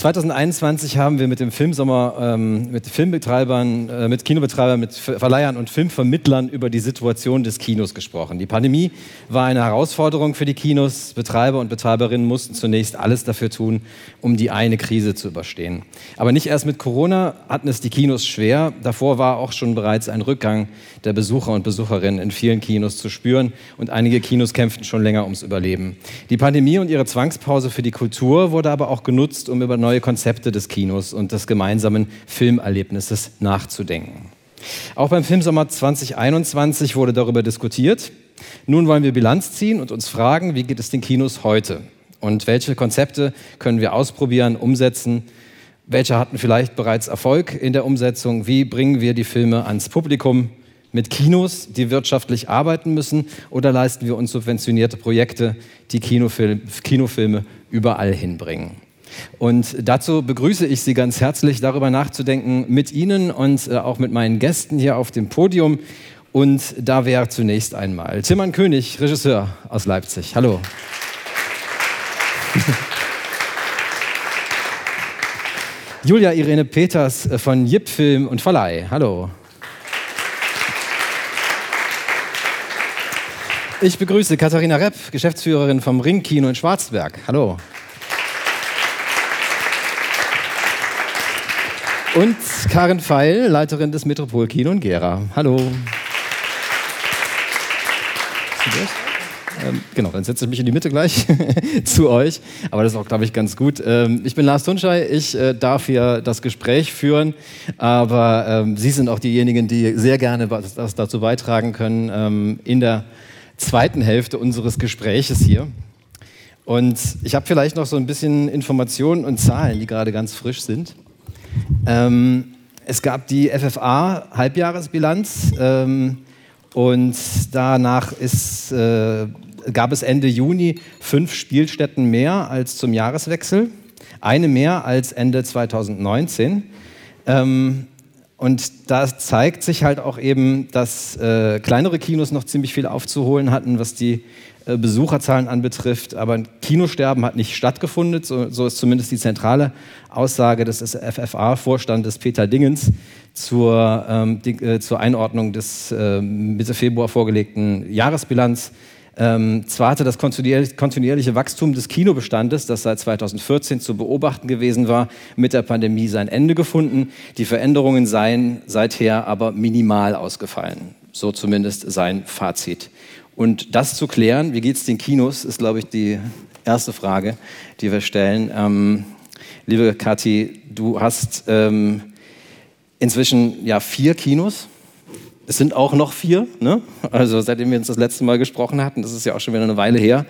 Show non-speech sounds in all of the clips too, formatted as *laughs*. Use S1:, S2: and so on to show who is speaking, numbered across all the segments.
S1: 2021 haben wir mit dem Filmsommer, ähm, mit Filmbetreibern, äh, mit Kinobetreibern, mit Verleihern und Filmvermittlern über die Situation des Kinos gesprochen. Die Pandemie war eine Herausforderung für die Kinos. Betreiber und Betreiberinnen mussten zunächst alles dafür tun, um die eine Krise zu überstehen. Aber nicht erst mit Corona hatten es die Kinos schwer. Davor war auch schon bereits ein Rückgang der Besucher und Besucherinnen in vielen Kinos zu spüren und einige Kinos kämpften schon länger ums Überleben. Die Pandemie und ihre Zwangspause für die Kultur wurde aber auch genutzt, um über neue Konzepte des Kinos und des gemeinsamen Filmerlebnisses nachzudenken. Auch beim Filmsommer 2021 wurde darüber diskutiert. Nun wollen wir Bilanz ziehen und uns fragen, wie geht es den Kinos heute? Und welche Konzepte können wir ausprobieren, umsetzen? Welche hatten vielleicht bereits Erfolg in der Umsetzung? Wie bringen wir die Filme ans Publikum? Mit Kinos, die wirtschaftlich arbeiten müssen? Oder leisten wir uns subventionierte Projekte, die Kinofil Kinofilme überall hinbringen? Und dazu begrüße ich Sie ganz herzlich, darüber nachzudenken mit Ihnen und äh, auch mit meinen Gästen hier auf dem Podium. Und da wäre zunächst einmal Timmann König, Regisseur aus Leipzig. Hallo. *laughs* Julia Irene Peters äh, von Jip Film und Verleih. Hallo. Ich begrüße Katharina Repp, Geschäftsführerin vom Ringkino in Schwarzberg. Hallo. Und Karin Feil, Leiterin des Metropolkino in Gera. Hallo. Ähm, genau, dann setze ich mich in die Mitte gleich *laughs* zu euch. Aber das ist auch, glaube ich, ganz gut. Ähm, ich bin Lars Tunschei. Ich äh, darf hier das Gespräch führen. Aber ähm, Sie sind auch diejenigen, die sehr gerne was, dazu beitragen können in der zweiten Hälfte unseres Gespräches hier. Und ich habe vielleicht noch so ein bisschen Informationen und Zahlen, die gerade ganz frisch sind. Ähm, es gab die FFA-Halbjahresbilanz ähm, und danach ist, äh, gab es Ende Juni fünf Spielstätten mehr als zum Jahreswechsel, eine mehr als Ende 2019. Ähm, und da zeigt sich halt auch eben, dass äh, kleinere Kinos noch ziemlich viel aufzuholen hatten, was die äh, Besucherzahlen anbetrifft. Aber ein Kinosterben hat nicht stattgefunden, so, so ist zumindest die zentrale Aussage des FFA-Vorstandes Peter Dingens zur, ähm, die, äh, zur Einordnung des äh, Mitte Februar vorgelegten Jahresbilanz. Ähm, zwar hatte das kontinuierliche Wachstum des Kinobestandes, das seit 2014 zu beobachten gewesen war, mit der Pandemie sein Ende gefunden. Die Veränderungen seien seither aber minimal ausgefallen. So zumindest sein Fazit. Und das zu klären, wie geht es den Kinos, ist, glaube ich, die erste Frage, die wir stellen. Ähm, liebe Kathi, du hast ähm, inzwischen ja vier Kinos es sind auch noch vier, ne? also seitdem wir uns das letzte Mal gesprochen hatten, das ist ja auch schon wieder eine Weile her,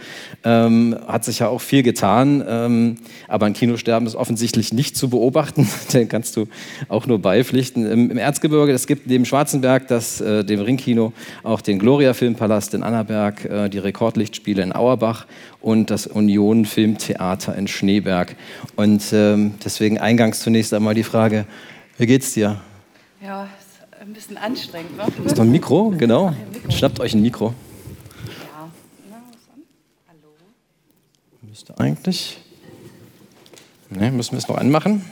S1: ähm, hat sich ja auch viel getan. Ähm, aber ein Kinosterben ist offensichtlich nicht zu beobachten, *laughs* den kannst du auch nur beipflichten. Im, im Erzgebirge, es gibt neben Schwarzenberg, das, äh, dem Ringkino, auch den Gloria Filmpalast in Annaberg, äh, die Rekordlichtspiele in Auerbach und das Union Filmtheater in Schneeberg. Und ähm, deswegen eingangs zunächst einmal die Frage, wie geht's dir?
S2: Ja, ein bisschen anstrengend. Ne?
S1: Ist noch ein Mikro, genau. Ein Mikro. Schnappt euch ein Mikro. Ja. Hallo. Müsste eigentlich. Ne, müssen wir es noch anmachen?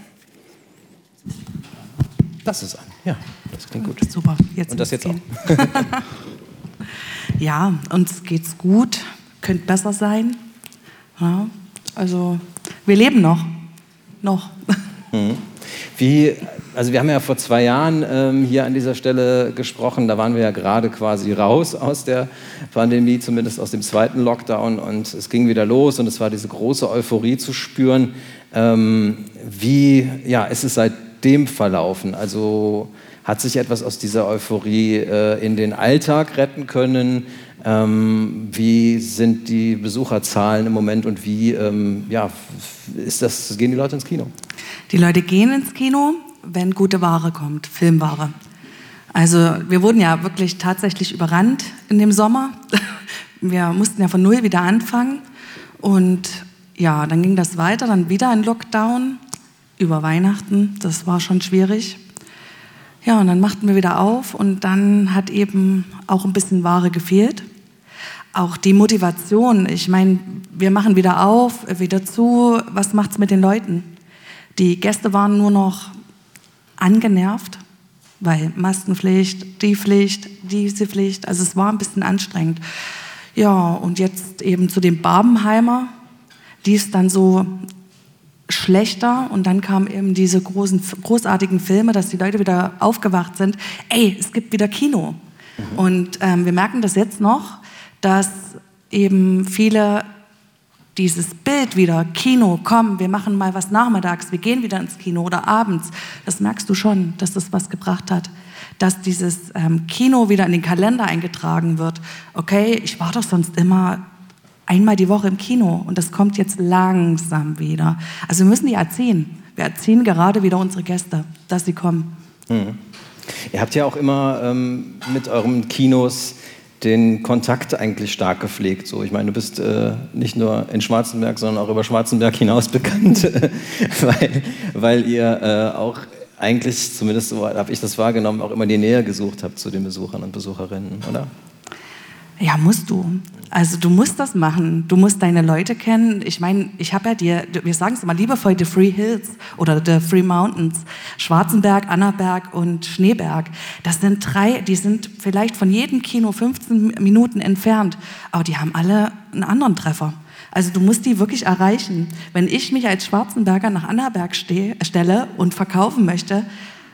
S1: Das ist an. Ja, das klingt gut.
S2: Super. Jetzt
S1: Und das jetzt
S2: gehen. auch. *laughs* ja, uns geht's gut. Könnte besser sein. Ja, also, wir leben noch. Noch.
S1: Mhm. Wie, also wir haben ja vor zwei Jahren ähm, hier an dieser Stelle gesprochen, da waren wir ja gerade quasi raus aus der Pandemie, zumindest aus dem zweiten Lockdown und es ging wieder los und es war diese große Euphorie zu spüren. Ähm, wie ja, ist es seitdem verlaufen? Also hat sich etwas aus dieser Euphorie äh, in den Alltag retten können? Ähm, wie sind die Besucherzahlen im Moment und wie ähm, ja, ist das, gehen die Leute ins Kino?
S2: Die Leute gehen ins Kino, wenn gute Ware kommt, Filmware. Also wir wurden ja wirklich tatsächlich überrannt in dem Sommer. *laughs* Wir mussten ja von null wieder anfangen. Und ja, dann ging das weiter, dann wieder ein Lockdown über Weihnachten. Das war schon schwierig. Ja, und dann machten wir wieder auf und dann hat eben auch ein bisschen Ware gefehlt. Auch die Motivation. Ich meine, wir machen wieder auf, wieder zu. Was macht es mit den Leuten? Die Gäste waren nur noch angenervt, weil Maskenpflicht, die Pflicht, diese Pflicht, also es war ein bisschen anstrengend. Ja, und jetzt eben zu dem Barbenheimer, die ist dann so schlechter und dann kamen eben diese großen, großartigen Filme, dass die Leute wieder aufgewacht sind. Ey, es gibt wieder Kino. Mhm. Und ähm, wir merken das jetzt noch, dass eben viele dieses Bild wieder, Kino, komm, wir machen mal was nachmittags, wir gehen wieder ins Kino oder abends, das merkst du schon, dass das was gebracht hat. Dass dieses ähm, Kino wieder in den Kalender eingetragen wird. Okay, ich war doch sonst immer einmal die Woche im Kino und das kommt jetzt langsam wieder. Also wir müssen die erziehen. Wir erziehen gerade wieder unsere Gäste, dass sie kommen. Mhm.
S1: Ihr habt ja auch immer ähm, mit euren Kinos den Kontakt eigentlich stark gepflegt. So, ich meine, du bist äh, nicht nur in Schwarzenberg, sondern auch über Schwarzenberg hinaus *laughs* bekannt, weil, weil ihr äh, auch eigentlich, zumindest so habe ich das wahrgenommen, auch immer die Nähe gesucht habt zu den Besuchern und Besucherinnen, oder?
S2: Ja, musst du. Also du musst das machen. Du musst deine Leute kennen. Ich meine, ich habe ja dir, wir sagen es immer liebevoll, The Free Hills oder The Free Mountains, Schwarzenberg, Annaberg und Schneeberg. Das sind drei, die sind vielleicht von jedem Kino 15 Minuten entfernt, aber die haben alle einen anderen Treffer. Also du musst die wirklich erreichen. Wenn ich mich als Schwarzenberger nach Annaberg stelle und verkaufen möchte,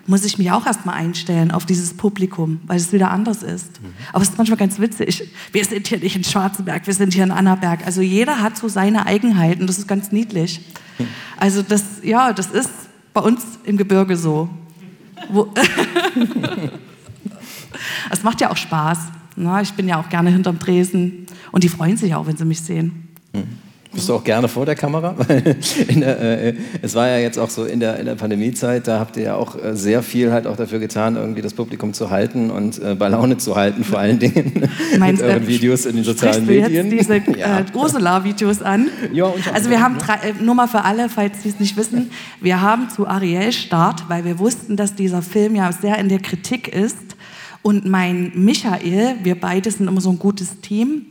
S2: muss ich mich auch erstmal einstellen auf dieses Publikum, weil es wieder anders ist. Mhm. Aber es ist manchmal ganz witzig. Wir sind hier nicht in Schwarzenberg, wir sind hier in Annaberg. Also jeder hat so seine Eigenheiten, das ist ganz niedlich. *laughs* Also das, ja, das ist bei uns im Gebirge so. *laughs* Es macht ja auch Spaß. Ne? Ich bin ja auch gerne hinterm Tresen und die freuen sich auch, wenn sie mich sehen.
S1: Mhm. Bist du auch gerne vor der Kamera? *laughs* der, äh, es war ja jetzt auch so in der, in der Pandemiezeit, da habt ihr ja auch äh, sehr viel halt auch dafür getan, irgendwie das Publikum zu halten und äh, bei Laune zu halten, vor allen Dingen *laughs*
S2: Meinst, mit euren Videos in den sozialen Medien. Du jetzt diese *laughs* ja. äh, Ursula-Videos an? Ja, also wir haben, drei, äh, nur mal für alle, falls Sie es nicht wissen, wir haben zu Ariel Start, weil wir wussten, dass dieser Film ja sehr in der Kritik ist und mein Michael, wir beide sind immer so ein gutes Team,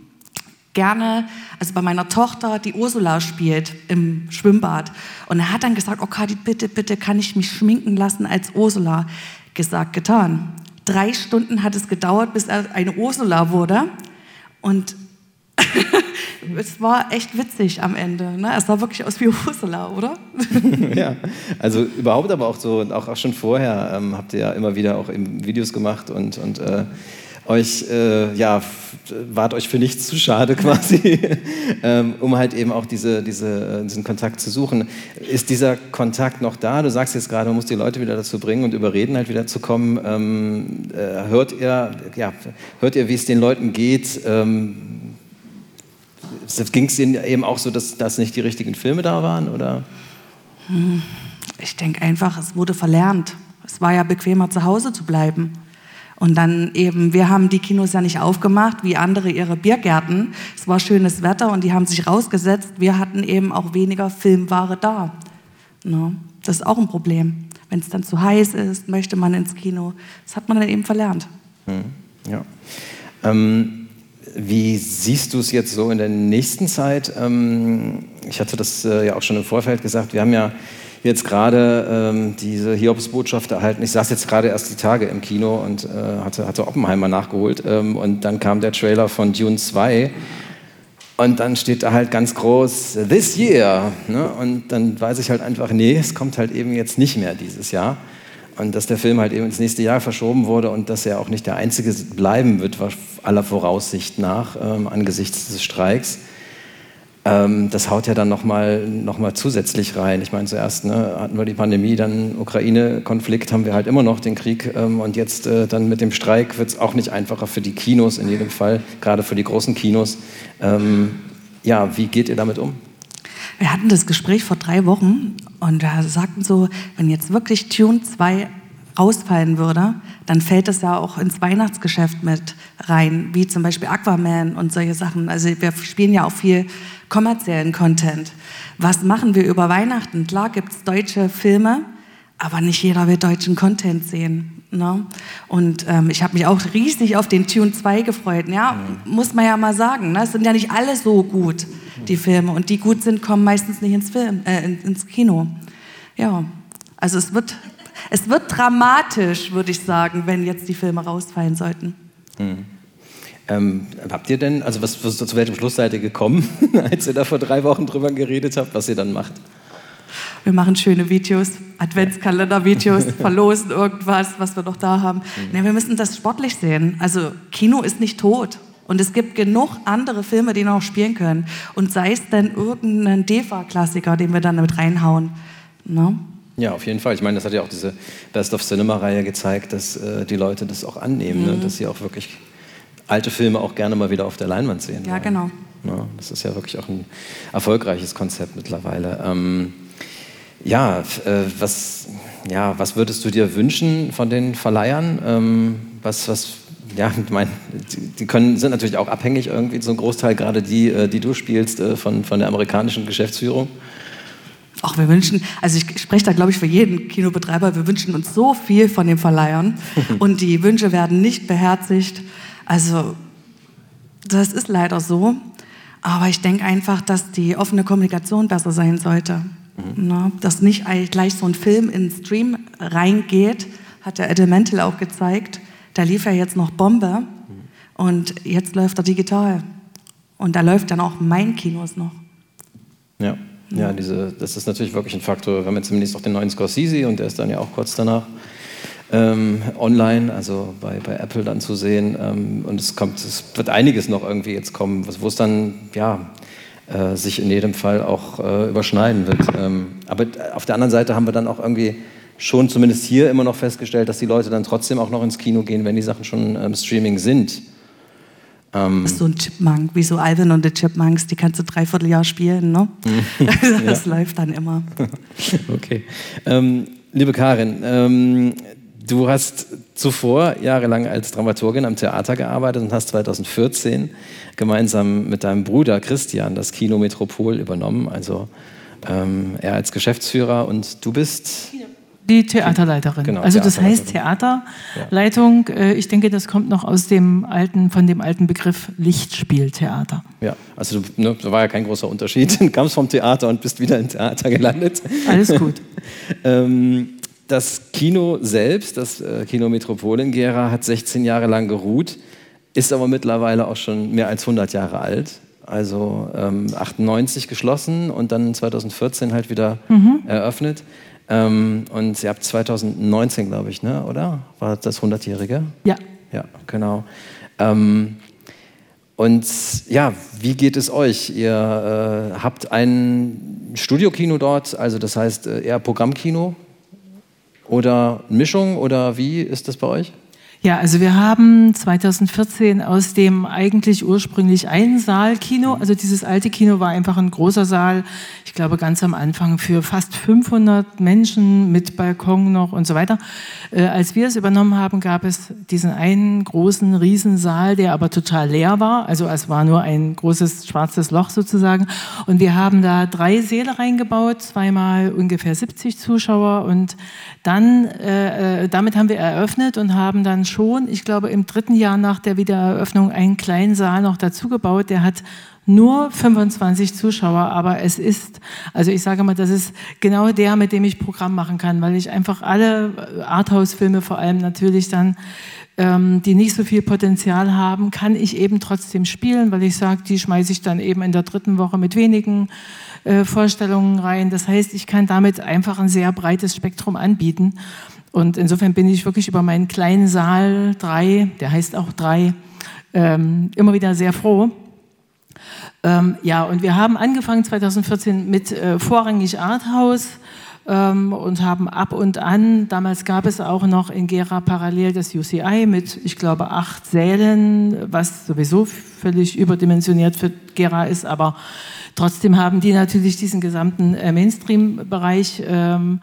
S2: gerne, also bei meiner Tochter, die Ursula spielt im Schwimmbad. Und er hat dann gesagt, oh Kati, bitte, bitte, kann ich mich schminken lassen als Ursula? Gesagt, getan. Drei Stunden hat es gedauert, bis er eine Ursula wurde. Und *laughs* es war echt witzig am Ende. Ne? Es sah wirklich aus wie Ursula, oder? *laughs*
S1: ja, also überhaupt aber auch so, auch, auch schon vorher ähm, habt ihr ja immer wieder auch Videos gemacht und, und äh, euch, äh, ja, wart euch für nichts zu schade *laughs* quasi, ähm, um halt eben auch diese, diese, äh, diesen Kontakt zu suchen. Ist dieser Kontakt noch da? Du sagst jetzt gerade, man muss die Leute wieder dazu bringen und überreden, halt wieder zu kommen. Ähm, äh, hört ihr, ja, hört ihr, wie es den Leuten geht? Ähm, Ging es ihnen eben auch so, dass, dass nicht die richtigen Filme da waren? Oder?
S2: Hm, ich denke einfach, es wurde verlernt. Es war ja bequemer, zu Hause zu bleiben. Und dann eben, wir haben die Kinos ja nicht aufgemacht, wie andere ihre Biergärten. Es war schönes Wetter und die haben sich rausgesetzt. Wir hatten eben auch weniger Filmware da. No, das ist auch ein Problem. Wenn es dann zu heiß ist, möchte man ins Kino. Das hat man dann eben verlernt.
S1: Hm, ja. Ähm, wie siehst du es jetzt so in der nächsten Zeit? Ähm, ich hatte das äh, ja auch schon im Vorfeld gesagt. Wir haben ja jetzt gerade ähm, diese Hiobsbotschaft erhalten. Ich saß jetzt gerade erst die Tage im Kino und äh, hatte, hatte Oppenheimer nachgeholt. Ähm, und dann kam der Trailer von Dune 2. Und dann steht da halt ganz groß, this year. Ne? Und dann weiß ich halt einfach, nee, es kommt halt eben jetzt nicht mehr dieses Jahr. Und dass der Film halt eben ins nächste Jahr verschoben wurde und dass er auch nicht der einzige bleiben wird, aller Voraussicht nach, ähm, angesichts des Streiks. Ähm, das haut ja dann nochmal noch mal zusätzlich rein. Ich meine, zuerst ne, hatten wir die Pandemie, dann Ukraine-Konflikt, haben wir halt immer noch den Krieg ähm, und jetzt äh, dann mit dem Streik wird es auch nicht einfacher für die Kinos in jedem Fall, gerade für die großen Kinos. Ähm, ja, wie geht ihr damit um?
S2: Wir hatten das Gespräch vor drei Wochen und da sagten so, wenn jetzt wirklich Tune 2 rausfallen würde, dann fällt es ja auch ins Weihnachtsgeschäft mit rein, wie zum Beispiel Aquaman und solche Sachen. Also wir spielen ja auch viel kommerziellen Content. Was machen wir über Weihnachten? Klar gibt es deutsche Filme, aber nicht jeder will deutschen Content sehen. Ne? Und ähm, ich habe mich auch riesig auf den Tune 2 gefreut. Ja, mhm. muss man ja mal sagen. Ne? Es sind ja nicht alle so gut, die Filme. Und die gut sind, kommen meistens nicht ins, Film, äh, ins Kino. Ja, also es wird, es wird dramatisch, würde ich sagen, wenn jetzt die Filme rausfallen sollten.
S1: Mhm. Ähm, habt ihr denn, also was, was, zu welchem Schluss seid ihr gekommen, *laughs* als ihr da vor drei Wochen drüber geredet habt, was ihr dann macht?
S2: Wir machen schöne Videos, Adventskalender-Videos, *laughs* verlosen irgendwas, was wir noch da haben. Mhm. Nee, wir müssen das sportlich sehen. Also Kino ist nicht tot. Und es gibt genug andere Filme, die noch spielen können. Und sei es denn irgendein DEFA-Klassiker, den wir dann mit reinhauen. Ne?
S1: Ja, auf jeden Fall. Ich meine, das hat ja auch diese Best of Cinema-Reihe gezeigt, dass äh, die Leute das auch annehmen, ne? mhm. ne? dass sie auch wirklich alte Filme auch gerne mal wieder auf der Leinwand sehen.
S2: Ja, wollen. genau.
S1: Ja, das ist ja wirklich auch ein erfolgreiches Konzept mittlerweile. Ähm, ja, äh, was, ja, was würdest du dir wünschen von den Verleihern? Ähm, was, was, ja, *laughs* ich meine, die, die, können, sind natürlich auch abhängig irgendwie, so ein Großteil, gerade die, äh, die du spielst, äh, von, von der amerikanischen Geschäftsführung.
S2: Ach, wir wünschen, also ich spreche da glaube ich für jeden Kinobetreiber, wir wünschen uns so viel von den Verleihern *laughs* und die Wünsche werden nicht beherzigt. Also das ist leider so. Aber ich denke einfach, dass die offene Kommunikation besser sein sollte. Mhm. Na, dass nicht gleich so ein Film in den Stream reingeht, hat der Elemental auch gezeigt. Da lief ja jetzt noch Bombe mhm. und jetzt läuft er digital. Und da läuft dann auch mein Kinos noch.
S1: Ja, ja diese, das ist natürlich wirklich ein Faktor. Wir haben jetzt demnächst auch den neuen Scorsese und der ist dann ja auch kurz danach ähm, online, also bei, bei Apple dann zu sehen. Ähm, und es kommt, es wird einiges noch irgendwie jetzt kommen, wo es dann ja äh, sich in jedem Fall auch äh, überschneiden wird. Ähm, aber auf der anderen Seite haben wir dann auch irgendwie schon zumindest hier immer noch festgestellt, dass die Leute dann trotzdem auch noch ins Kino gehen, wenn die Sachen schon im Streaming sind.
S2: Ähm, das ist so ein Chipmunk, wie so Alvin und die Chipmunks, die kannst du dreiviertel Jahr spielen, ne? *laughs* das läuft dann immer. *laughs*
S1: okay. Ähm, liebe Karin, ähm, Du hast zuvor jahrelang als Dramaturgin am Theater gearbeitet und hast 2014 gemeinsam mit deinem Bruder Christian das Kino Metropol übernommen. Also ähm, er als Geschäftsführer und du bist
S3: die Theaterleiterin. Genau, also das heißt Theaterleitung. Ja. Äh, ich denke, das kommt noch aus dem alten, von dem alten Begriff Lichtspieltheater.
S1: Ja, also ne, da war ja kein großer Unterschied. *laughs* Du kamst vom Theater und bist wieder im Theater gelandet.
S3: Alles gut. *laughs*
S1: ähm, das Kino selbst, das äh, Kino Metropol in Gera, hat 16 Jahre lang geruht, ist aber mittlerweile auch schon mehr als 100 Jahre alt. Also ähm, 98 geschlossen und dann 2014 halt wieder mhm. eröffnet. Ähm, und ihr habt 2019, glaube ich, ne, oder? War das 100-jährige?
S3: Ja.
S1: Ja, genau. Ähm, und ja, wie geht es euch? Ihr äh, habt ein Studiokino dort, also das heißt äh, eher Programmkino, oder Mischung oder wie ist das bei euch?
S3: Ja, also wir haben 2014 aus dem eigentlich ursprünglich Einsaalkino, also dieses alte Kino war einfach ein großer Saal, ich glaube ganz am Anfang für fast 500 Menschen mit Balkon noch und so weiter. Äh, als wir es übernommen haben, gab es diesen einen großen Riesensaal, der aber total leer war, also es war nur ein großes schwarzes Loch sozusagen. Und wir haben da drei Säle reingebaut, zweimal ungefähr 70 Zuschauer. Und dann, äh, äh, damit haben wir eröffnet und haben dann schon, ich glaube, im dritten Jahr nach der Wiedereröffnung einen kleinen Saal noch dazu gebaut. Der hat nur 25 Zuschauer, aber es ist, also ich sage mal, das ist genau der, mit dem ich Programm machen kann, weil ich einfach alle Arthouse-Filme vor allem natürlich dann, ähm, die nicht so viel Potenzial haben, kann ich eben trotzdem spielen, weil ich sage, die schmeiße ich dann eben in der dritten Woche mit wenigen äh, Vorstellungen rein. Das heißt, ich kann damit einfach ein sehr breites Spektrum anbieten. Und insofern bin ich wirklich über meinen kleinen Saal 3, der heißt auch 3, ähm, immer wieder sehr froh. Ähm, ja, und wir haben angefangen 2014 mit äh, vorrangig Arthouse ähm, und haben ab und an, damals gab es auch noch in Gera parallel das UCI mit, ich glaube, acht Sälen, was sowieso völlig überdimensioniert für Gera ist, aber trotzdem haben die natürlich diesen gesamten äh, Mainstream-Bereich ähm,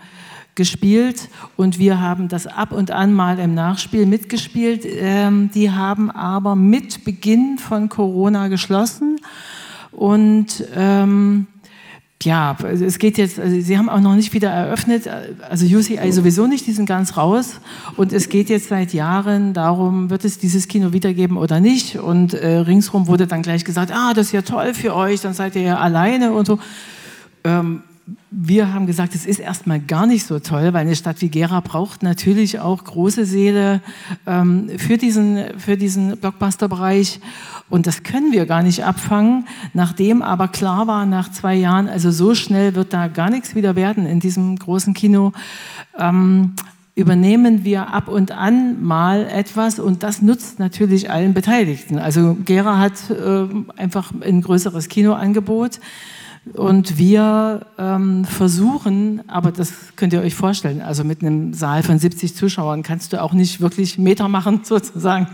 S3: gespielt und wir haben das ab und an mal im Nachspiel mitgespielt. Ähm, die haben aber mit Beginn von Corona geschlossen und ähm, ja, es geht jetzt, also Sie haben auch noch nicht wieder eröffnet, also UCI sowieso nicht, die sind ganz raus. Und es geht jetzt seit Jahren darum, wird es dieses Kino wiedergeben oder nicht. Und äh, ringsrum wurde dann gleich gesagt, ah, das ist ja toll für euch, dann seid ihr ja alleine und so. Ähm, wir haben gesagt, es ist erstmal gar nicht so toll, weil eine Stadt wie Gera braucht natürlich auch große Seele ähm, für diesen, für diesen Blockbuster-Bereich. Und das können wir gar nicht abfangen. Nachdem aber klar war, nach zwei Jahren, also so schnell wird da gar nichts wieder werden in diesem großen Kino, ähm, übernehmen wir ab und an mal etwas und das nutzt natürlich allen Beteiligten. Also Gera hat äh, einfach ein größeres Kinoangebot. Und wir ähm, versuchen, aber das könnt ihr euch vorstellen, also mit einem Saal von 70 Zuschauern kannst du auch nicht wirklich Meter machen, *laughs* sozusagen,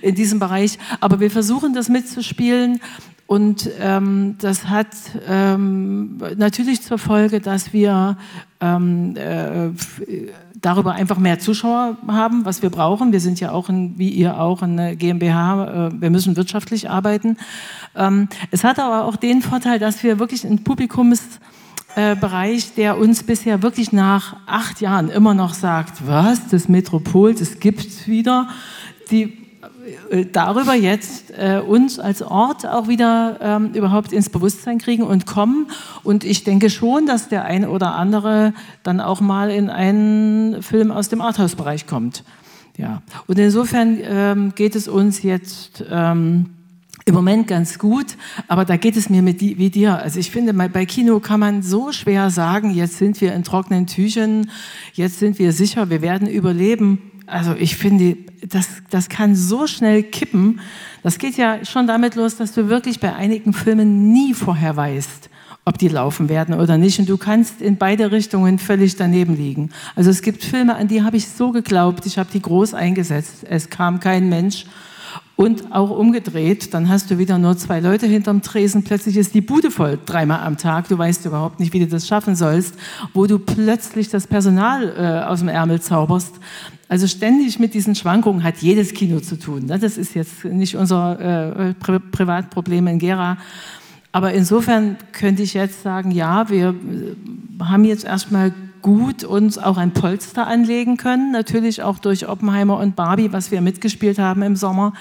S3: in diesem Bereich. Aber wir versuchen das mitzuspielen. Und ähm, das hat ähm, natürlich zur Folge, dass wir ähm, äh, darüber einfach mehr Zuschauer haben, was wir brauchen. Wir sind ja auch, ein, wie ihr auch, eine GmbH. Äh, wir müssen wirtschaftlich arbeiten. Ähm, es hat aber auch den Vorteil, dass wir wirklich ein Publikumsbereich, äh, der uns bisher wirklich nach acht Jahren immer noch sagt, was, das Metropol, das gibt es wieder. Die darüber jetzt äh, uns als Ort auch wieder ähm, überhaupt ins Bewusstsein kriegen und kommen. Und ich denke schon, dass der eine oder andere dann auch mal in einen Film aus dem Arthouse-Bereich kommt. Ja. Und insofern ähm, geht es uns jetzt ähm, im Moment ganz gut, aber da geht es mir mit die, wie dir. Also ich finde, bei Kino kann man so schwer sagen, jetzt sind wir in trockenen Tüchern, jetzt sind wir sicher, wir werden überleben. Also ich finde, das, das kann so schnell kippen. Das geht ja schon damit los, dass du wirklich bei einigen Filmen nie vorher weißt, ob die laufen werden oder nicht. Und du kannst in beide Richtungen völlig daneben liegen. Also es gibt Filme, an die habe ich so geglaubt, ich habe die groß eingesetzt. Es kam kein Mensch. Und auch umgedreht, dann hast du wieder nur zwei Leute hinterm Tresen, plötzlich ist die Bude voll, dreimal am Tag, du weißt überhaupt nicht, wie du das schaffen sollst, wo du plötzlich das Personal äh, aus dem Ärmel zauberst. Also ständig mit diesen Schwankungen hat jedes Kino zu tun. Ne? Das ist jetzt nicht unser äh, Pri Privatproblem in Gera. Aber insofern könnte ich jetzt sagen, ja, wir äh, haben jetzt erstmal gut uns auch ein Polster anlegen können, natürlich auch durch Oppenheimer und Barbie, was wir mitgespielt haben im Sommer.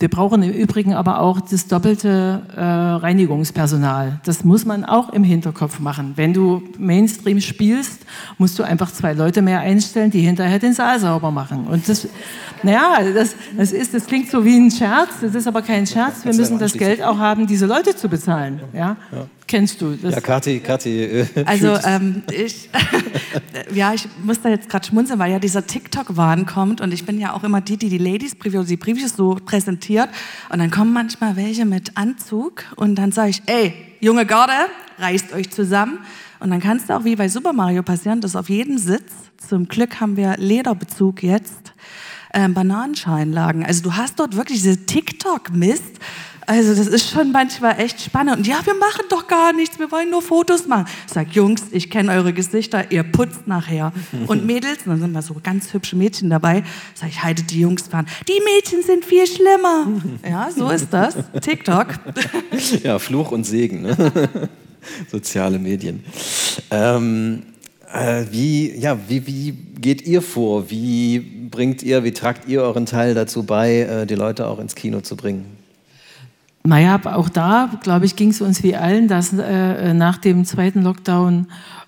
S3: Wir brauchen im Übrigen aber auch das doppelte äh, Reinigungspersonal. Das muss man auch im Hinterkopf machen. Wenn du Mainstream spielst, musst du einfach zwei Leute mehr einstellen, die hinterher den Saal sauber machen. Und das, naja, das, das, ist, das klingt so wie ein Scherz, das ist aber kein Scherz. Wir müssen das Geld auch haben, diese Leute zu bezahlen. Ja? Kennst du.
S1: Das ja, Kathi, Kathi. Äh,
S2: also ähm, ich, *laughs* ja, ich muss da jetzt gerade schmunzeln, weil ja dieser TikTok-Wahn kommt und ich bin ja auch immer die, die die Ladies-Previews, die Previews so präsentiert und dann kommen manchmal welche mit Anzug und dann sage ich, ey, junge Garde, reißt euch zusammen und dann kann es auch wie bei Super Mario passieren, dass auf jedem Sitz, zum Glück haben wir Lederbezug jetzt, ähm, Bananenscheinlagen. Also du hast dort wirklich diese TikTok-Mist, also das ist schon manchmal echt spannend. Und ja, wir machen doch gar nichts, wir wollen nur Fotos machen. Ich sag, Jungs, ich kenne eure Gesichter, ihr putzt nachher. *laughs* Und Mädels, und dann sind mal so ganz hübsche Mädchen dabei, sag ich, halte die Jungs fahren. Die Mädchen sind viel schlimmer. *laughs* Ja, so ist das. TikTok. *laughs*
S1: Ja, Fluch und Segen. Ne? Soziale Medien. Ähm, äh, wie, ja, wie, wie geht ihr vor? Wie bringt ihr, wie tragt ihr euren Teil dazu bei, äh, die Leute auch ins Kino zu bringen?
S3: Naja, auch da, glaube ich, ging es uns wie allen, dass äh, nach dem zweiten Lockdown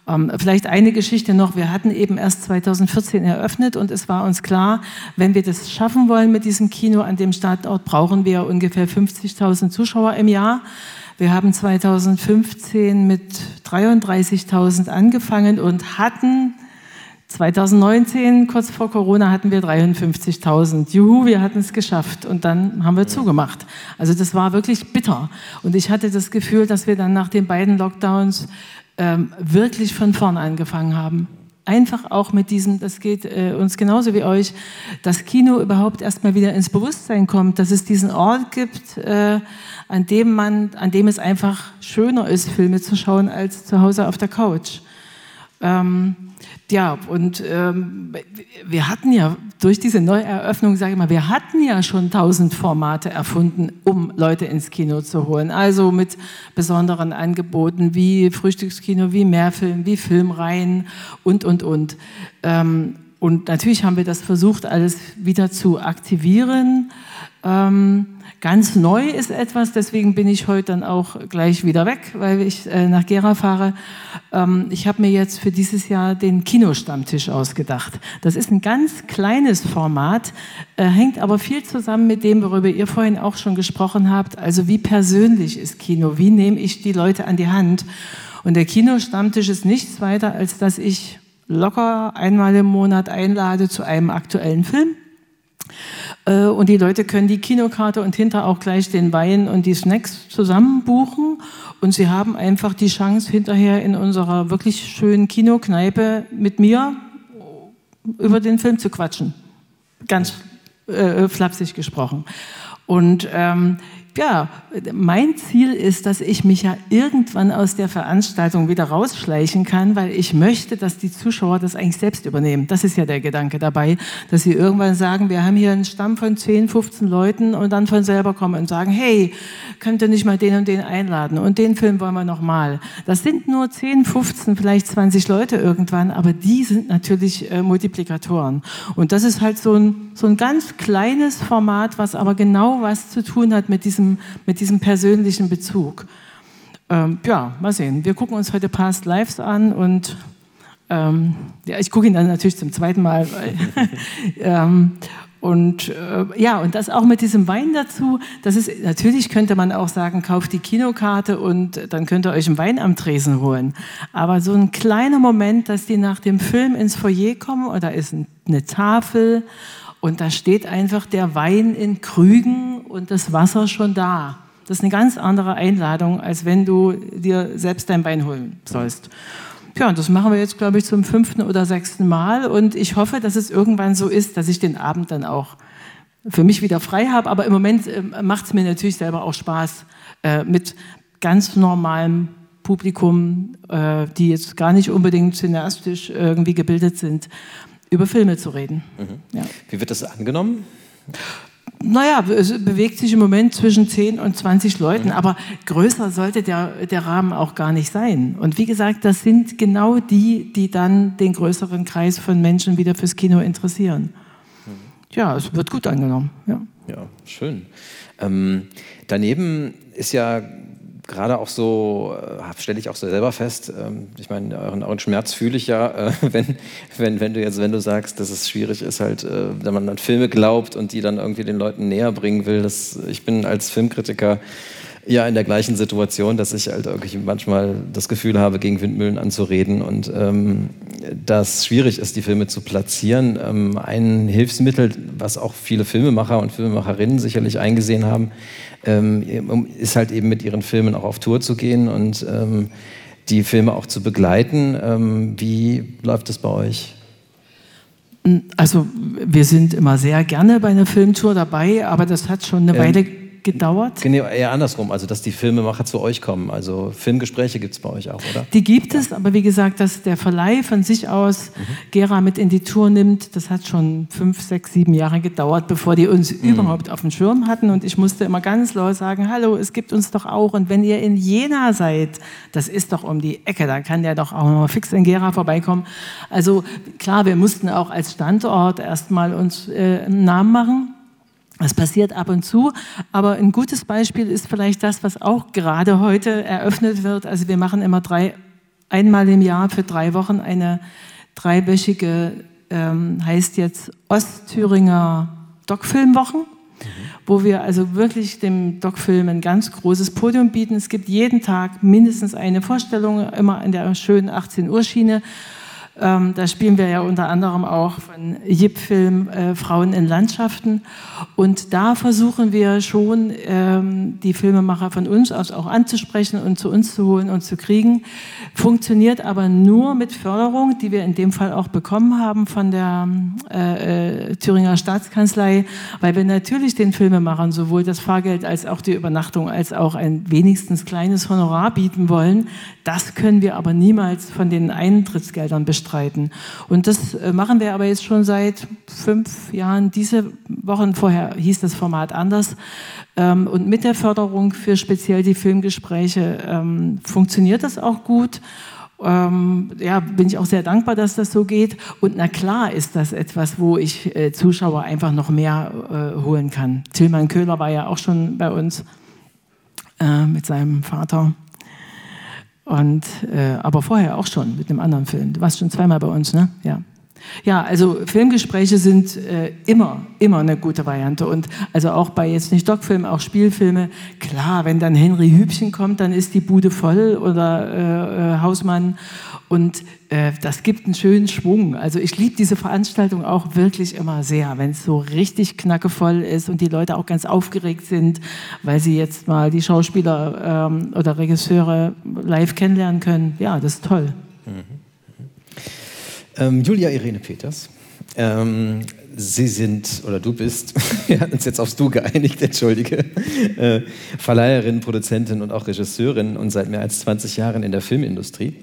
S3: ähm, vielleicht eine Geschichte noch. Wir hatten eben erst 2014 eröffnet und es war uns klar, wenn wir das schaffen wollen mit diesem Kino an dem Standort, brauchen wir ungefähr 50.000 Zuschauer im Jahr. Wir haben 2015 mit 33.000 angefangen und hatten 2019, kurz vor Corona, hatten wir 53.000. Juhu, wir hatten es geschafft. Und dann haben wir zugemacht. Also das war wirklich bitter. Und ich hatte das Gefühl, dass wir dann nach den beiden Lockdowns ähm, wirklich von vorn angefangen haben. Einfach auch mit diesem, das geht äh, uns genauso wie euch, das Kino überhaupt erstmal wieder ins Bewusstsein kommt, dass es diesen Ort gibt, äh, an dem man, an dem es einfach schöner ist, Filme zu schauen, als zu Hause auf der Couch. Ähm, ja, und ähm, wir hatten ja durch diese Neueröffnung, sage ich mal, wir hatten ja schon tausend Formate erfunden, um Leute ins Kino zu holen. Also mit besonderen Angeboten wie Frühstückskino, wie Mehrfilm, wie Filmreihen und, und, und. Ähm, und natürlich haben wir das versucht, alles wieder zu aktivieren. Ähm, ganz neu ist etwas, deswegen bin ich heute dann auch gleich wieder weg, weil ich äh, nach Gera fahre. Ähm, ich habe mir jetzt für dieses Jahr den Kinostammtisch ausgedacht. Das ist ein ganz kleines Format, äh, hängt aber viel zusammen mit dem, worüber ihr vorhin auch schon gesprochen habt. Also wie persönlich ist Kino? Wie nehme ich die Leute an die Hand? Und der Kinostammtisch ist nichts weiter, als dass ich locker einmal im Monat einlade zu einem aktuellen Film und die Leute können die Kinokarte und hinter auch gleich den Wein und die Snacks zusammen buchen. Und sie haben einfach die Chance, hinterher in unserer wirklich schönen Kinokneipe mit mir über den Film zu quatschen. Ganz äh, flapsig gesprochen. Und ähm, ja, mein Ziel ist, dass ich mich ja irgendwann aus der Veranstaltung wieder rausschleichen kann, weil ich möchte, dass die Zuschauer das eigentlich selbst übernehmen. Das ist ja der Gedanke dabei, dass sie irgendwann sagen, wir haben hier einen Stamm von 10, 15 Leuten und dann von selber kommen und sagen, hey, könnt ihr nicht mal den und den einladen und den Film wollen wir noch mal. Das sind nur 10, 15, vielleicht 20 Leute irgendwann, aber die sind natürlich äh, Multiplikatoren. Und das ist halt so ein, so ein ganz kleines Format, was aber genau was zu tun hat mit diesem diesem, mit diesem persönlichen Bezug. Ähm, ja, mal sehen. Wir gucken uns heute Past Lives an und ähm, ja, ich gucke ihn dann natürlich zum zweiten Mal. *laughs* ähm, und äh, ja, und das auch mit diesem Wein dazu. Das ist natürlich könnte man auch sagen, kauft die Kinokarte und dann könnt ihr euch einen Wein am Tresen holen. Aber so ein kleiner Moment, dass die nach dem Film ins Foyer kommen oder ist eine Tafel und da steht einfach der Wein in Krügen und das Wasser schon da. Das ist eine ganz andere Einladung, als wenn du dir selbst dein Wein holen sollst. Ja, und das machen wir jetzt, glaube ich, zum fünften oder sechsten Mal. Und ich hoffe, dass es irgendwann so ist, dass ich den Abend dann auch für mich wieder frei habe. Aber im Moment äh, macht es mir natürlich selber auch Spaß, äh, mit ganz normalem Publikum, äh, die jetzt gar nicht unbedingt cineastisch irgendwie gebildet sind, über Filme zu reden.
S1: Mhm. Ja. Wie wird das angenommen?
S3: Naja, es bewegt sich im Moment zwischen 10 und 20 Leuten, aber größer sollte der, der Rahmen auch gar nicht sein. Und wie gesagt, das sind genau die, die dann den größeren Kreis von Menschen wieder fürs Kino interessieren. Ja, es wird gut angenommen. Ja,
S1: ja schön. Ähm, daneben ist ja gerade auch so, äh, stelle ich auch so selber fest, ähm, ich meine, euren, euren, Schmerz fühle ich ja, äh, *laughs* wenn, wenn, wenn du jetzt, wenn du sagst, dass es schwierig ist, halt, äh, wenn man an Filme glaubt und die dann irgendwie den Leuten näher bringen will. Das, ich bin als Filmkritiker ja in der gleichen Situation, dass ich halt wirklich manchmal das Gefühl habe, gegen Windmühlen anzureden und ähm, dass schwierig ist, die Filme zu platzieren. Ähm, ein Hilfsmittel, was auch viele Filmemacher und Filmemacherinnen sicherlich eingesehen haben, ähm, ist halt eben mit ihren Filmen auch auf Tour zu gehen und ähm, die Filme auch zu begleiten. Ähm, wie läuft das bei euch?
S3: Also wir sind immer sehr gerne bei einer Filmtour dabei, aber das hat schon eine ähm, Weile gedauert?
S1: Genau, eher andersrum, also dass die Filmemacher zu euch kommen. Also Filmgespräche gibt es bei euch auch, oder?
S3: Die gibt es, aber wie gesagt, dass der Verleih von sich aus mhm. Gera mit in die Tour nimmt, das hat schon fünf, sechs, sieben Jahre gedauert, bevor die uns mhm. überhaupt auf dem Schirm hatten. Und ich musste immer ganz laut sagen, hallo, es gibt uns doch auch. Und wenn ihr in Jena seid, das ist doch um die Ecke, da kann der doch auch mal fix in Gera vorbeikommen. Also klar, wir mussten auch als Standort erstmal uns äh, einen Namen machen. Das passiert ab und zu, aber ein gutes Beispiel ist vielleicht das, was auch gerade heute eröffnet wird. Also wir machen immer drei, einmal im Jahr für drei Wochen eine dreiwöchige, ähm, heißt jetzt Ostthüringer Doc-Filmwochen, mhm. wo wir also wirklich dem Doc-Film ein ganz großes Podium bieten. Es gibt jeden Tag mindestens eine Vorstellung, immer in der schönen 18 Uhr Schiene. Ähm, da spielen wir ja unter anderem auch von Jip-Film äh, Frauen in Landschaften. Und da versuchen wir schon, ähm, die Filmemacher von uns aus auch anzusprechen und zu uns zu holen und zu kriegen. Funktioniert aber nur mit Förderung, die wir in dem Fall auch bekommen haben von der äh, äh, Thüringer Staatskanzlei, weil wir natürlich den Filmemachern sowohl das Fahrgeld als auch die Übernachtung als auch ein wenigstens kleines Honorar bieten wollen. Das können wir aber niemals von den Eintrittsgeldern bestreiten bestreiten. Und das äh, machen wir aber jetzt schon seit fünf Jahren. Diese Wochen vorher hieß das Format anders. Ähm, und mit der Förderung für speziell die Filmgespräche ähm, funktioniert das auch gut. ähm, ja, bin ich auch sehr dankbar, dass das so geht. Und na klar ist das etwas, wo ich äh, Zuschauer einfach noch mehr äh, holen kann. Tilman Köhler war ja auch schon bei uns äh, mit seinem Vater. Und, äh, aber vorher auch schon mit einem anderen Film. Du warst schon zweimal bei uns, ne? Ja. Ja, also Filmgespräche sind äh, immer, immer eine gute Variante. Und also auch bei jetzt nicht Doc-Filmen, auch Spielfilme. Klar, wenn dann Henry Hübchen kommt, dann ist die Bude voll oder äh, äh, Hausmann. Und äh, das gibt einen schönen Schwung. Also ich liebe diese Veranstaltung auch wirklich immer sehr, wenn es so richtig knackevoll ist und die Leute auch ganz aufgeregt sind, weil sie jetzt mal die Schauspieler ähm, oder Regisseure live kennenlernen können. Ja, das ist toll. Mhm.
S1: Ähm, Julia Irene Peters. Ähm, Sie sind, oder du bist, *laughs* wir hatten uns jetzt aufs Du geeinigt, entschuldige, äh, Verleiherin, Produzentin und auch Regisseurin und seit mehr als 20 Jahren in der Filmindustrie.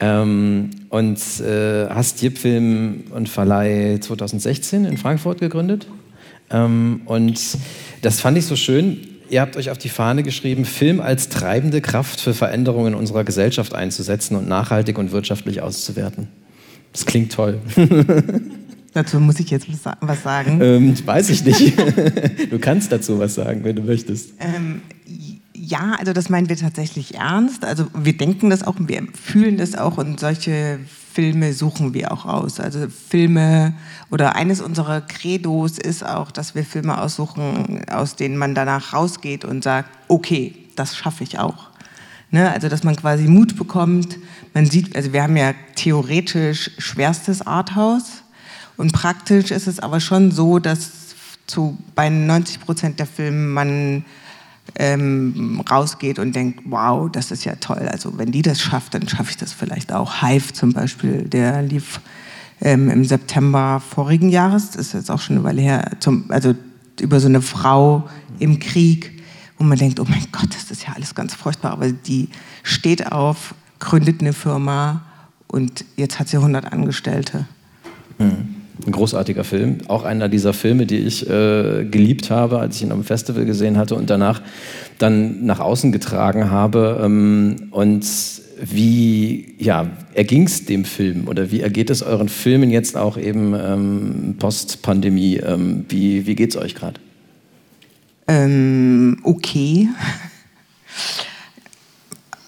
S1: Ähm, und äh, hast Jip Film und Verleih 2016 in Frankfurt gegründet. Ähm, und das fand ich so schön. Ihr habt euch auf die Fahne geschrieben, Film als treibende Kraft für Veränderungen in unserer Gesellschaft einzusetzen und nachhaltig und wirtschaftlich auszuwerten. Das klingt toll. *laughs*
S4: Dazu muss ich jetzt was sagen.
S1: Ähm, weiß ich nicht. *laughs* Du kannst dazu was sagen, wenn du möchtest.
S4: Ähm, ja, also das meinen wir tatsächlich ernst. Also wir denken das auch, wir fühlen das auch und solche Filme suchen wir auch aus. Also Filme oder eines unserer Credos ist auch, dass wir Filme aussuchen, aus denen man danach rausgeht und sagt, okay, das schaffe ich auch. Ne? Also dass man quasi Mut bekommt. Man sieht, also wir haben ja theoretisch schwerstes Arthouse und praktisch ist es aber schon so, dass zu bei 90 Prozent der Filme man ähm, rausgeht und denkt, wow, das ist ja toll. Also wenn die das schafft, dann schaffe ich das vielleicht auch. Hive zum Beispiel, der lief ähm, im September vorigen Jahres, das ist jetzt auch schon eine Weile her, zum, also über so eine Frau im Krieg, wo man denkt, oh mein Gott, das ist ja alles ganz furchtbar, aber die steht auf, gründet eine Firma und jetzt hat sie 100 Angestellte.
S1: Mhm. Ein großartiger Film. Auch einer dieser Filme, die ich äh, geliebt habe, als ich ihn am Festival gesehen hatte und danach dann nach außen getragen habe. Ähm, und wie ja, erging es dem Film oder wie ergeht es euren Filmen jetzt auch eben ähm, Post-Pandemie? Ähm, wie wie geht es euch gerade?
S4: ähm, okay.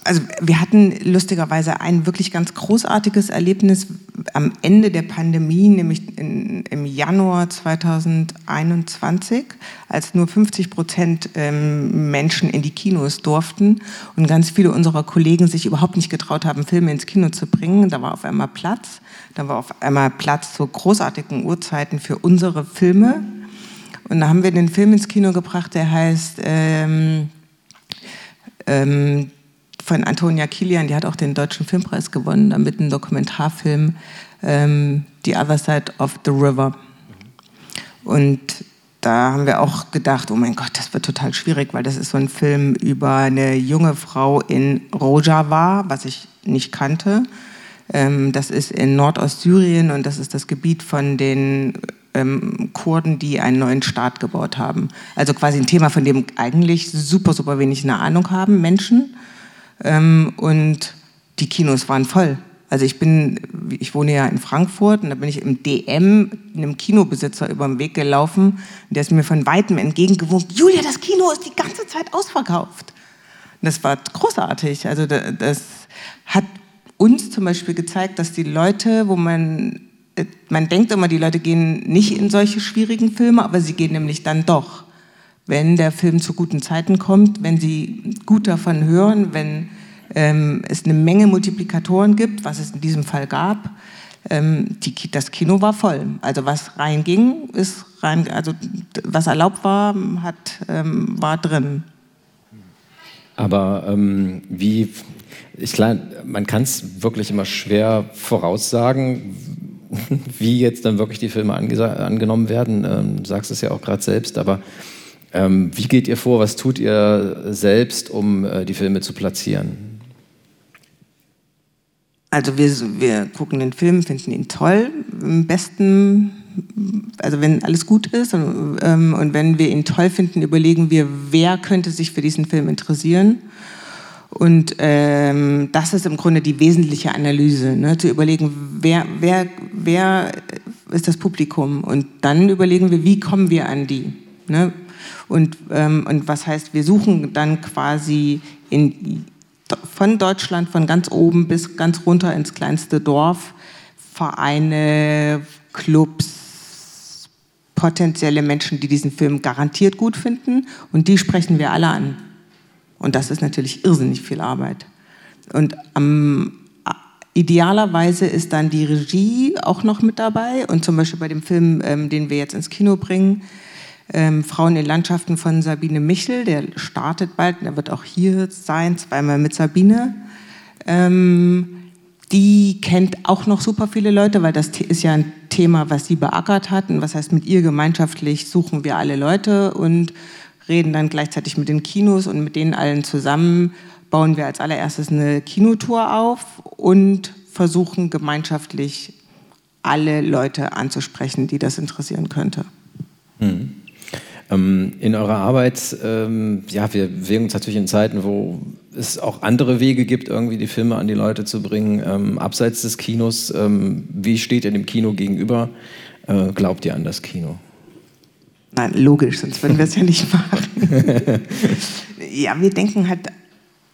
S4: Also wir hatten lustigerweise ein wirklich ganz großartiges Erlebnis am Ende der Pandemie, nämlich in, im Januar 2021, als nur 50 Prozent ähm, Menschen in die Kinos durften und ganz viele unserer Kollegen sich überhaupt nicht getraut haben, Filme ins Kino zu bringen. Da war auf einmal Platz. Da war auf einmal Platz zu großartigen Uhrzeiten für unsere Filme und da haben wir den Film ins Kino gebracht, der heißt ähm, ähm, von Antonia Kilian, die hat auch den Deutschen Filmpreis gewonnen, damit ein Dokumentarfilm ähm, The Other Side of the River. Und da haben wir auch gedacht, oh mein Gott, das wird total schwierig, weil das ist so ein Film über eine junge Frau in Rojava, was ich nicht kannte. Ähm, das ist in Nordostsyrien und das ist das Gebiet von den ähm, Kurden, die einen neuen Staat gebaut haben. Also quasi ein Thema, von dem eigentlich super, super wenig eine Ahnung haben, Menschen. Ähm, und die Kinos waren voll. Also ich bin, ich wohne ja in Frankfurt und da bin ich im DM einem Kinobesitzer über den Weg gelaufen und der ist mir von weitem entgegengewunken, Julia, das Kino ist die ganze Zeit ausverkauft. Und das war großartig. Also das hat uns zum Beispiel gezeigt, dass die Leute, wo man man denkt immer, die Leute gehen nicht in solche schwierigen Filme, aber sie gehen nämlich dann doch. Wenn der Film zu guten Zeiten kommt, wenn sie gut davon hören, wenn ähm, es eine Menge Multiplikatoren gibt, was es in diesem Fall gab, ähm, die, das Kino war voll. Also was reinging, ist rein, also was erlaubt war, hat, ähm, war drin.
S1: Aber ähm, wie, ich klar, man kann es wirklich immer schwer voraussagen, *laughs* wie jetzt dann wirklich die Filme angenommen werden. Ähm, du sagst es ja auch gerade selbst, aber ähm, wie geht ihr vor? Was tut ihr selbst, um äh, die Filme zu platzieren?
S4: Also wir, wir gucken den Film, finden ihn toll. Am besten, also wenn alles gut ist und, ähm, und wenn wir ihn toll finden, überlegen wir, wer könnte sich für diesen Film interessieren. Und ähm, das ist im Grunde die wesentliche Analyse, ne? zu überlegen, wer, wer, wer ist das Publikum und dann überlegen wir, wie kommen wir an die. Ne? Und, ähm, und was heißt, wir suchen dann quasi in, von Deutschland, von ganz oben bis ganz runter ins kleinste Dorf, Vereine, Clubs, potenzielle Menschen, die diesen Film garantiert gut finden und die sprechen wir alle an. Und das ist natürlich irrsinnig viel Arbeit. Und ähm, idealerweise ist dann die Regie auch noch mit dabei. Und zum Beispiel bei dem Film, ähm, den wir jetzt ins Kino bringen, ähm, Frauen in Landschaften von Sabine Michel, der startet bald, der wird auch hier sein, zweimal mit Sabine. Ähm, die kennt auch noch super viele Leute, weil das ist ja ein Thema, was sie beackert hat. Und was heißt, mit ihr gemeinschaftlich suchen wir alle Leute und reden dann gleichzeitig mit den Kinos und mit denen allen zusammen bauen wir als allererstes eine Kinotour auf und versuchen gemeinschaftlich alle Leute anzusprechen, die das interessieren könnte.
S1: Mhm. Ähm, in eurer Arbeit, ähm, ja, wir bewegen uns natürlich in Zeiten, wo es auch andere Wege gibt, irgendwie die Filme an die Leute zu bringen, ähm, abseits des Kinos. Ähm, wie steht ihr dem Kino gegenüber? Äh, glaubt ihr an das Kino?
S4: Nein, logisch, sonst würden wir es ja nicht *laughs* machen. ja, wir denken halt,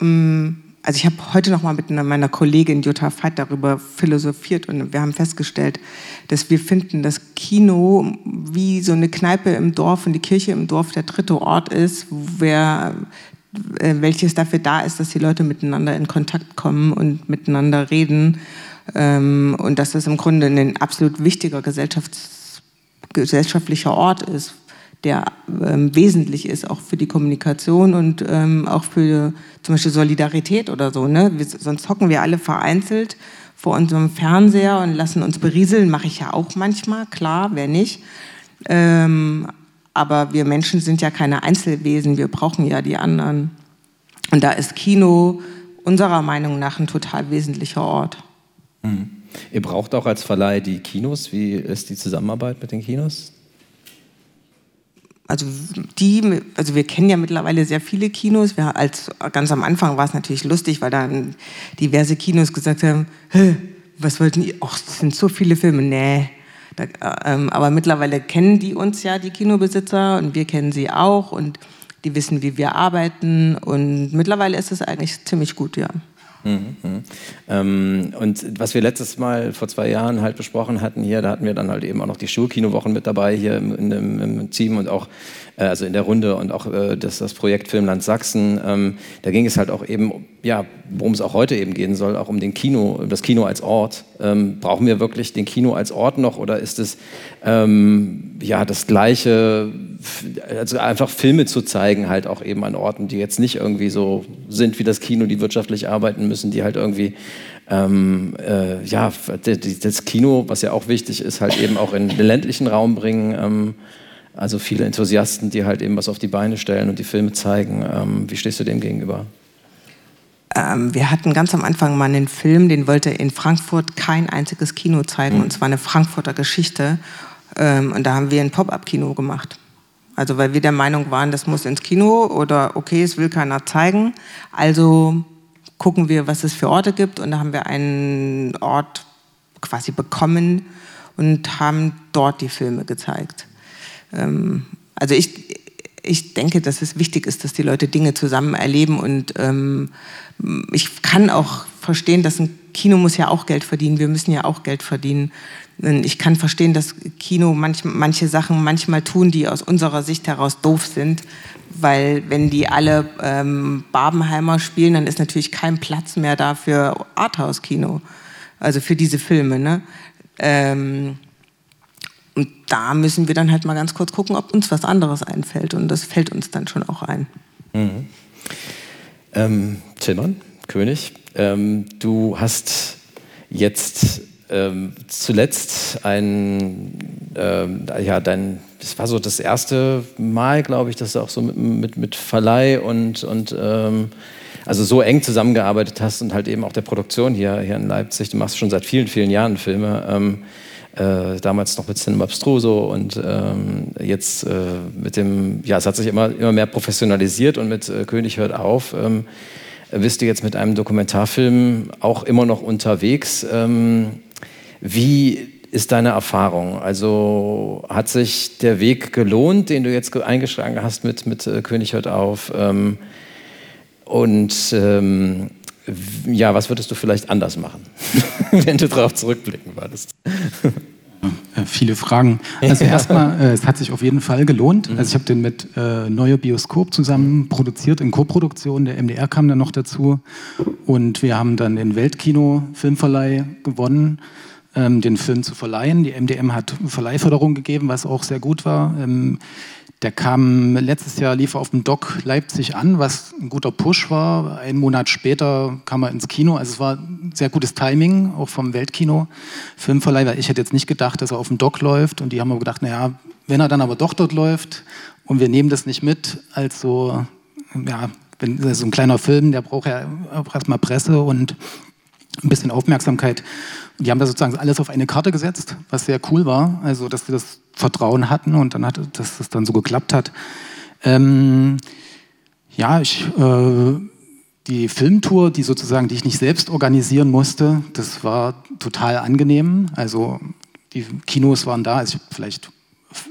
S4: ähm, also ich habe heute noch mal mit meiner Kollegin Jutta Veit darüber philosophiert und wir haben festgestellt, dass wir finden, dass Kino wie so eine Kneipe im Dorf und die Kirche im Dorf der dritte Ort ist, wer, äh, welches dafür da ist, dass die Leute miteinander in Kontakt kommen und miteinander reden ähm, und dass das im Grunde ein absolut wichtiger gesellschaftlicher Ort ist, der ähm, wesentlich ist, auch für die Kommunikation und ähm, auch für zum Beispiel Solidarität oder so. Ne? Wir, sonst hocken wir alle vereinzelt vor unserem Fernseher und lassen uns berieseln. Mache ich ja auch manchmal, klar, wer nicht. Ähm, aber wir Menschen sind ja keine Einzelwesen, wir brauchen ja die anderen. Und da ist Kino unserer Meinung nach ein total wesentlicher Ort.
S1: Mhm. Ihr braucht auch als Verleih die Kinos. Wie ist die Zusammenarbeit mit den Kinos?
S4: Also die, also wir kennen ja mittlerweile sehr viele Kinos. Wir, als, ganz am Anfang war es natürlich lustig, weil dann diverse Kinos gesagt haben, was wollten ihr? Ach, es sind so viele Filme. Nee. Da, ähm, aber mittlerweile kennen die uns ja, die Kinobesitzer, und wir kennen sie auch und die wissen, wie wir arbeiten. Und mittlerweile ist es eigentlich ziemlich gut, ja.
S1: Mhm, mhm. Ähm, und was wir letztes Mal vor zwei Jahren halt besprochen hatten hier, da hatten wir dann halt eben auch noch die Schulkinowochen mit dabei hier im, im, im Team und auch äh, also in der Runde und auch äh, das, das Projekt Filmland Sachsen. Ähm, da ging es halt auch eben, ja, worum es auch heute eben gehen soll, auch um den Kino, das Kino als Ort. Ähm, brauchen wir wirklich den Kino als Ort noch oder ist es ähm, ja das gleiche, also einfach Filme zu zeigen, halt auch eben an Orten, die jetzt nicht irgendwie so sind wie das Kino, die wirtschaftlich arbeiten müssen, die halt irgendwie ähm, äh, ja, das Kino, was ja auch wichtig ist, halt eben auch in den ländlichen Raum bringen. Ähm, also viele Enthusiasten, die halt eben was auf die Beine stellen und die Filme zeigen. Ähm, wie stehst du dem gegenüber?
S4: Ähm, wir hatten ganz am Anfang mal einen Film, den wollte in Frankfurt kein einziges Kino zeigen, mhm. und zwar eine Frankfurter Geschichte. Ähm, und da haben wir ein Pop-up-Kino gemacht. Also weil wir der Meinung waren, das muss ins Kino oder okay, es will keiner zeigen. Also gucken wir, was es für Orte gibt. Und da haben wir einen Ort quasi bekommen und haben dort die Filme gezeigt. Ähm, also ich, ich denke, dass es wichtig ist, dass die Leute Dinge zusammen erleben und ähm, ich kann auch verstehen, dass ein Kino muss ja auch Geld verdienen, wir müssen ja auch Geld verdienen. Ich kann verstehen, dass Kino manch, manche Sachen manchmal tun, die aus unserer Sicht heraus doof sind, weil wenn die alle ähm, Barbenheimer spielen, dann ist natürlich kein Platz mehr da für Arthouse-Kino, also für diese Filme. Ne? Ähm, und da müssen wir dann halt mal ganz kurz gucken, ob uns was anderes einfällt. Und das fällt uns dann schon auch ein.
S1: Mhm. Ähm, König, ähm, du hast jetzt ähm, zuletzt ein, ähm, ja, dein, das war so das erste Mal, glaube ich, dass du auch so mit, mit, mit Verleih und, und ähm, also so eng zusammengearbeitet hast und halt eben auch der Produktion hier, hier in Leipzig. Du machst schon seit vielen, vielen Jahren Filme. Ähm, äh, damals noch mit Cinema Abstruso und ähm, jetzt äh, mit dem, ja, es hat sich immer, immer mehr professionalisiert und mit äh, König hört auf. Ähm, bist du jetzt mit einem Dokumentarfilm auch immer noch unterwegs. Ähm, wie ist deine Erfahrung? Also hat sich der Weg gelohnt, den du jetzt eingeschlagen hast mit, mit äh, König hört auf? Ähm, und ähm, ja, was würdest du vielleicht anders machen, *laughs* wenn du darauf zurückblicken würdest?
S5: Viele Fragen. Also erstmal, äh, es hat sich auf jeden Fall gelohnt. Mhm. Also ich habe den mit äh, Neue Bioskop zusammen produziert in Koproduktion. Der MDR kam dann noch dazu und wir haben dann den Weltkino Filmverleih gewonnen, ähm, den Film zu verleihen. Die MDM hat Verleihförderung gegeben, was auch sehr gut war. Ähm, der kam letztes Jahr, lief auf dem Dock Leipzig an, was ein guter Push war. Einen Monat später kam er ins Kino. Also es war ein sehr gutes Timing, auch vom Weltkino Filmverleih, weil ich hätte jetzt nicht gedacht, dass er auf dem Dock läuft. Und die haben aber gedacht, naja, wenn er dann aber doch dort läuft und wir nehmen das nicht mit als so, ja, wenn, so ein kleiner Film, der braucht ja auch erstmal Presse und ein bisschen Aufmerksamkeit. Die haben da sozusagen alles auf eine Karte gesetzt, was sehr cool war. Also, dass sie das Vertrauen hatten und dann hat, dass das dann so geklappt hat. Ähm, ja, ich, äh, die Filmtour, die sozusagen, die ich nicht selbst organisieren musste, das war total angenehm. Also, die Kinos waren da, also vielleicht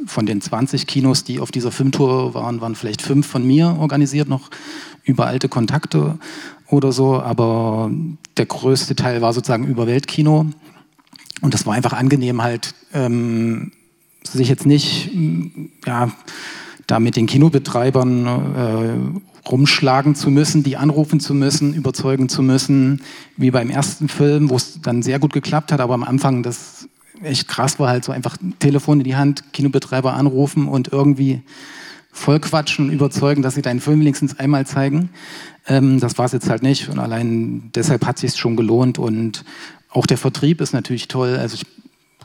S5: von den 20 Kinos, die auf dieser Filmtour waren, waren vielleicht fünf von mir organisiert, noch über alte Kontakte oder so, aber der größte Teil war sozusagen über Weltkino. Und das war einfach angenehm, halt ähm, sich jetzt nicht ja, da mit den Kinobetreibern äh, rumschlagen zu müssen, die anrufen zu müssen, überzeugen zu müssen, wie beim ersten Film, wo es dann sehr gut geklappt hat, aber am Anfang das echt krass war, halt so einfach Telefon in die Hand, Kinobetreiber anrufen und irgendwie voll quatschen und überzeugen, dass sie deinen Film wenigstens einmal zeigen. Ähm, das war es jetzt halt nicht und allein deshalb hat sich schon gelohnt und auch der Vertrieb ist natürlich toll. Also ich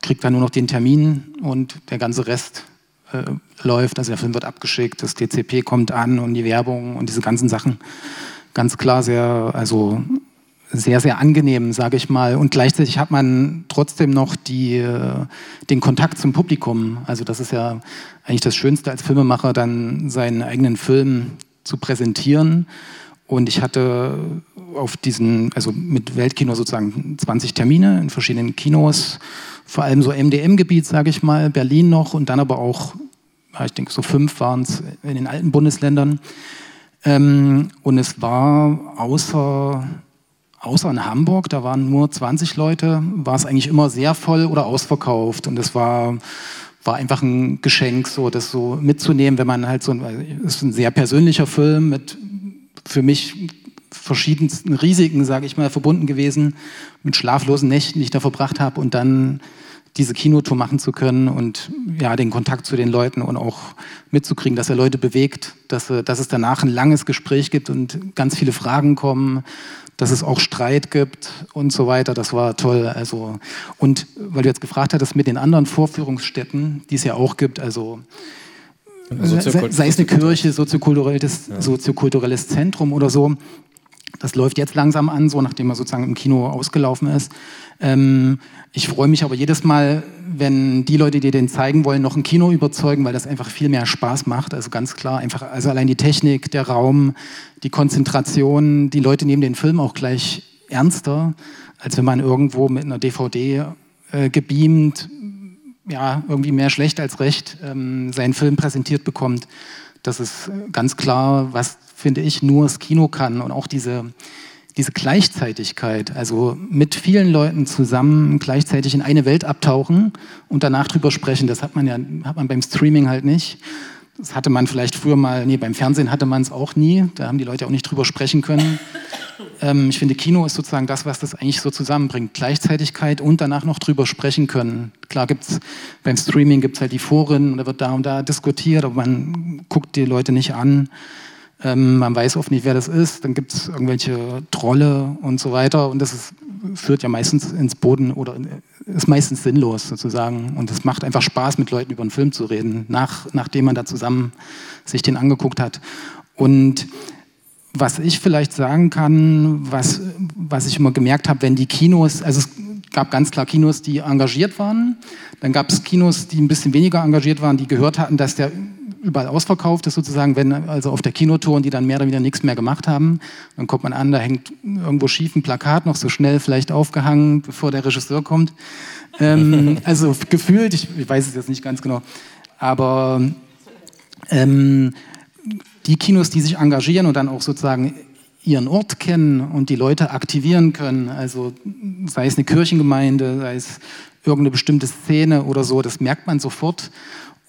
S5: kriege da nur noch den Termin und der ganze Rest äh, läuft. Also der Film wird abgeschickt, das DCP kommt an und die Werbung und diese ganzen Sachen. Ganz klar sehr, also sehr, sehr angenehm, sage ich mal. Und gleichzeitig hat man trotzdem noch die, äh, den Kontakt zum Publikum. Also das ist ja eigentlich das Schönste als Filmemacher, dann seinen eigenen Film zu präsentieren. Und ich hatte auf diesen, also mit Weltkino sozusagen 20 Termine in verschiedenen Kinos, vor allem so MDM-Gebiet, sage ich mal, Berlin noch und dann aber auch, ich denke so fünf waren es in den alten Bundesländern. Ähm, und es war außer außer in Hamburg, da waren nur 20 Leute, war es eigentlich immer sehr voll oder ausverkauft. Und es war, war einfach ein Geschenk, so das so mitzunehmen, wenn man halt so, es ist ein sehr persönlicher Film mit für mich verschiedensten Risiken, sage ich mal, verbunden gewesen, mit schlaflosen Nächten, die ich da verbracht habe und dann diese Kinotour machen zu können und ja, den Kontakt zu den Leuten und auch mitzukriegen, dass er Leute bewegt, dass, dass es danach ein langes Gespräch gibt und ganz viele Fragen kommen, dass es auch Streit gibt und so weiter. Das war toll. Also, und weil du jetzt gefragt hattest mit den anderen Vorführungsstätten, die es ja auch gibt, also sei, sei es eine Kirche, soziokulturelles, ja. soziokulturelles Zentrum oder so, das läuft jetzt langsam an, so nachdem er sozusagen im Kino ausgelaufen ist. Ähm, ich freue mich aber jedes Mal, wenn die Leute, die den zeigen wollen, noch ein Kino überzeugen, weil das einfach viel mehr Spaß macht. Also ganz klar, einfach, also allein die Technik, der Raum, die Konzentration, die Leute nehmen den Film auch gleich ernster, als wenn man irgendwo mit einer DVD äh, gebeamt, ja, irgendwie mehr schlecht als recht ähm, seinen Film präsentiert bekommt. Das ist ganz klar, was, finde ich, nur das Kino kann und auch diese diese Gleichzeitigkeit, also mit vielen Leuten zusammen gleichzeitig in eine Welt abtauchen und danach drüber sprechen, das hat man ja hat man beim Streaming halt nicht. Das hatte man vielleicht früher mal, nee, beim Fernsehen hatte man es auch nie, da haben die Leute auch nicht drüber sprechen können. Ähm, ich finde, Kino ist sozusagen das, was das eigentlich so zusammenbringt. Gleichzeitigkeit und danach noch drüber sprechen können. Klar gibt es beim Streaming gibt es halt die Foren, da wird da und da diskutiert, aber man guckt die Leute nicht an. Ähm, man weiß oft nicht, wer das ist. Dann gibt es irgendwelche Trolle und so weiter. Und das ist, führt ja meistens ins Boden oder ist meistens sinnlos sozusagen. Und es macht einfach Spaß, mit Leuten über einen Film zu reden, nach, nachdem man da zusammen sich den angeguckt hat. Und was ich vielleicht sagen kann, was, was ich immer gemerkt habe, wenn die Kinos, also es gab ganz klar Kinos, die engagiert waren, dann gab es Kinos, die ein bisschen weniger engagiert waren, die gehört hatten, dass der überall ausverkauft ist sozusagen, wenn also auf der Kinotour und die dann mehr oder weniger nichts mehr gemacht haben. Dann kommt man an, da hängt irgendwo schief ein Plakat, noch so schnell vielleicht aufgehangen, bevor der Regisseur kommt. Ähm, *laughs* also gefühlt, ich, ich, weiß es jetzt nicht ganz genau, aber ähm, die Kinos, die sich engagieren und dann auch sozusagen ihren Ort kennen und die Leute aktivieren können, also sei es eine Kirchengemeinde, sei es irgendeine bestimmte Szene oder so, das merkt man sofort.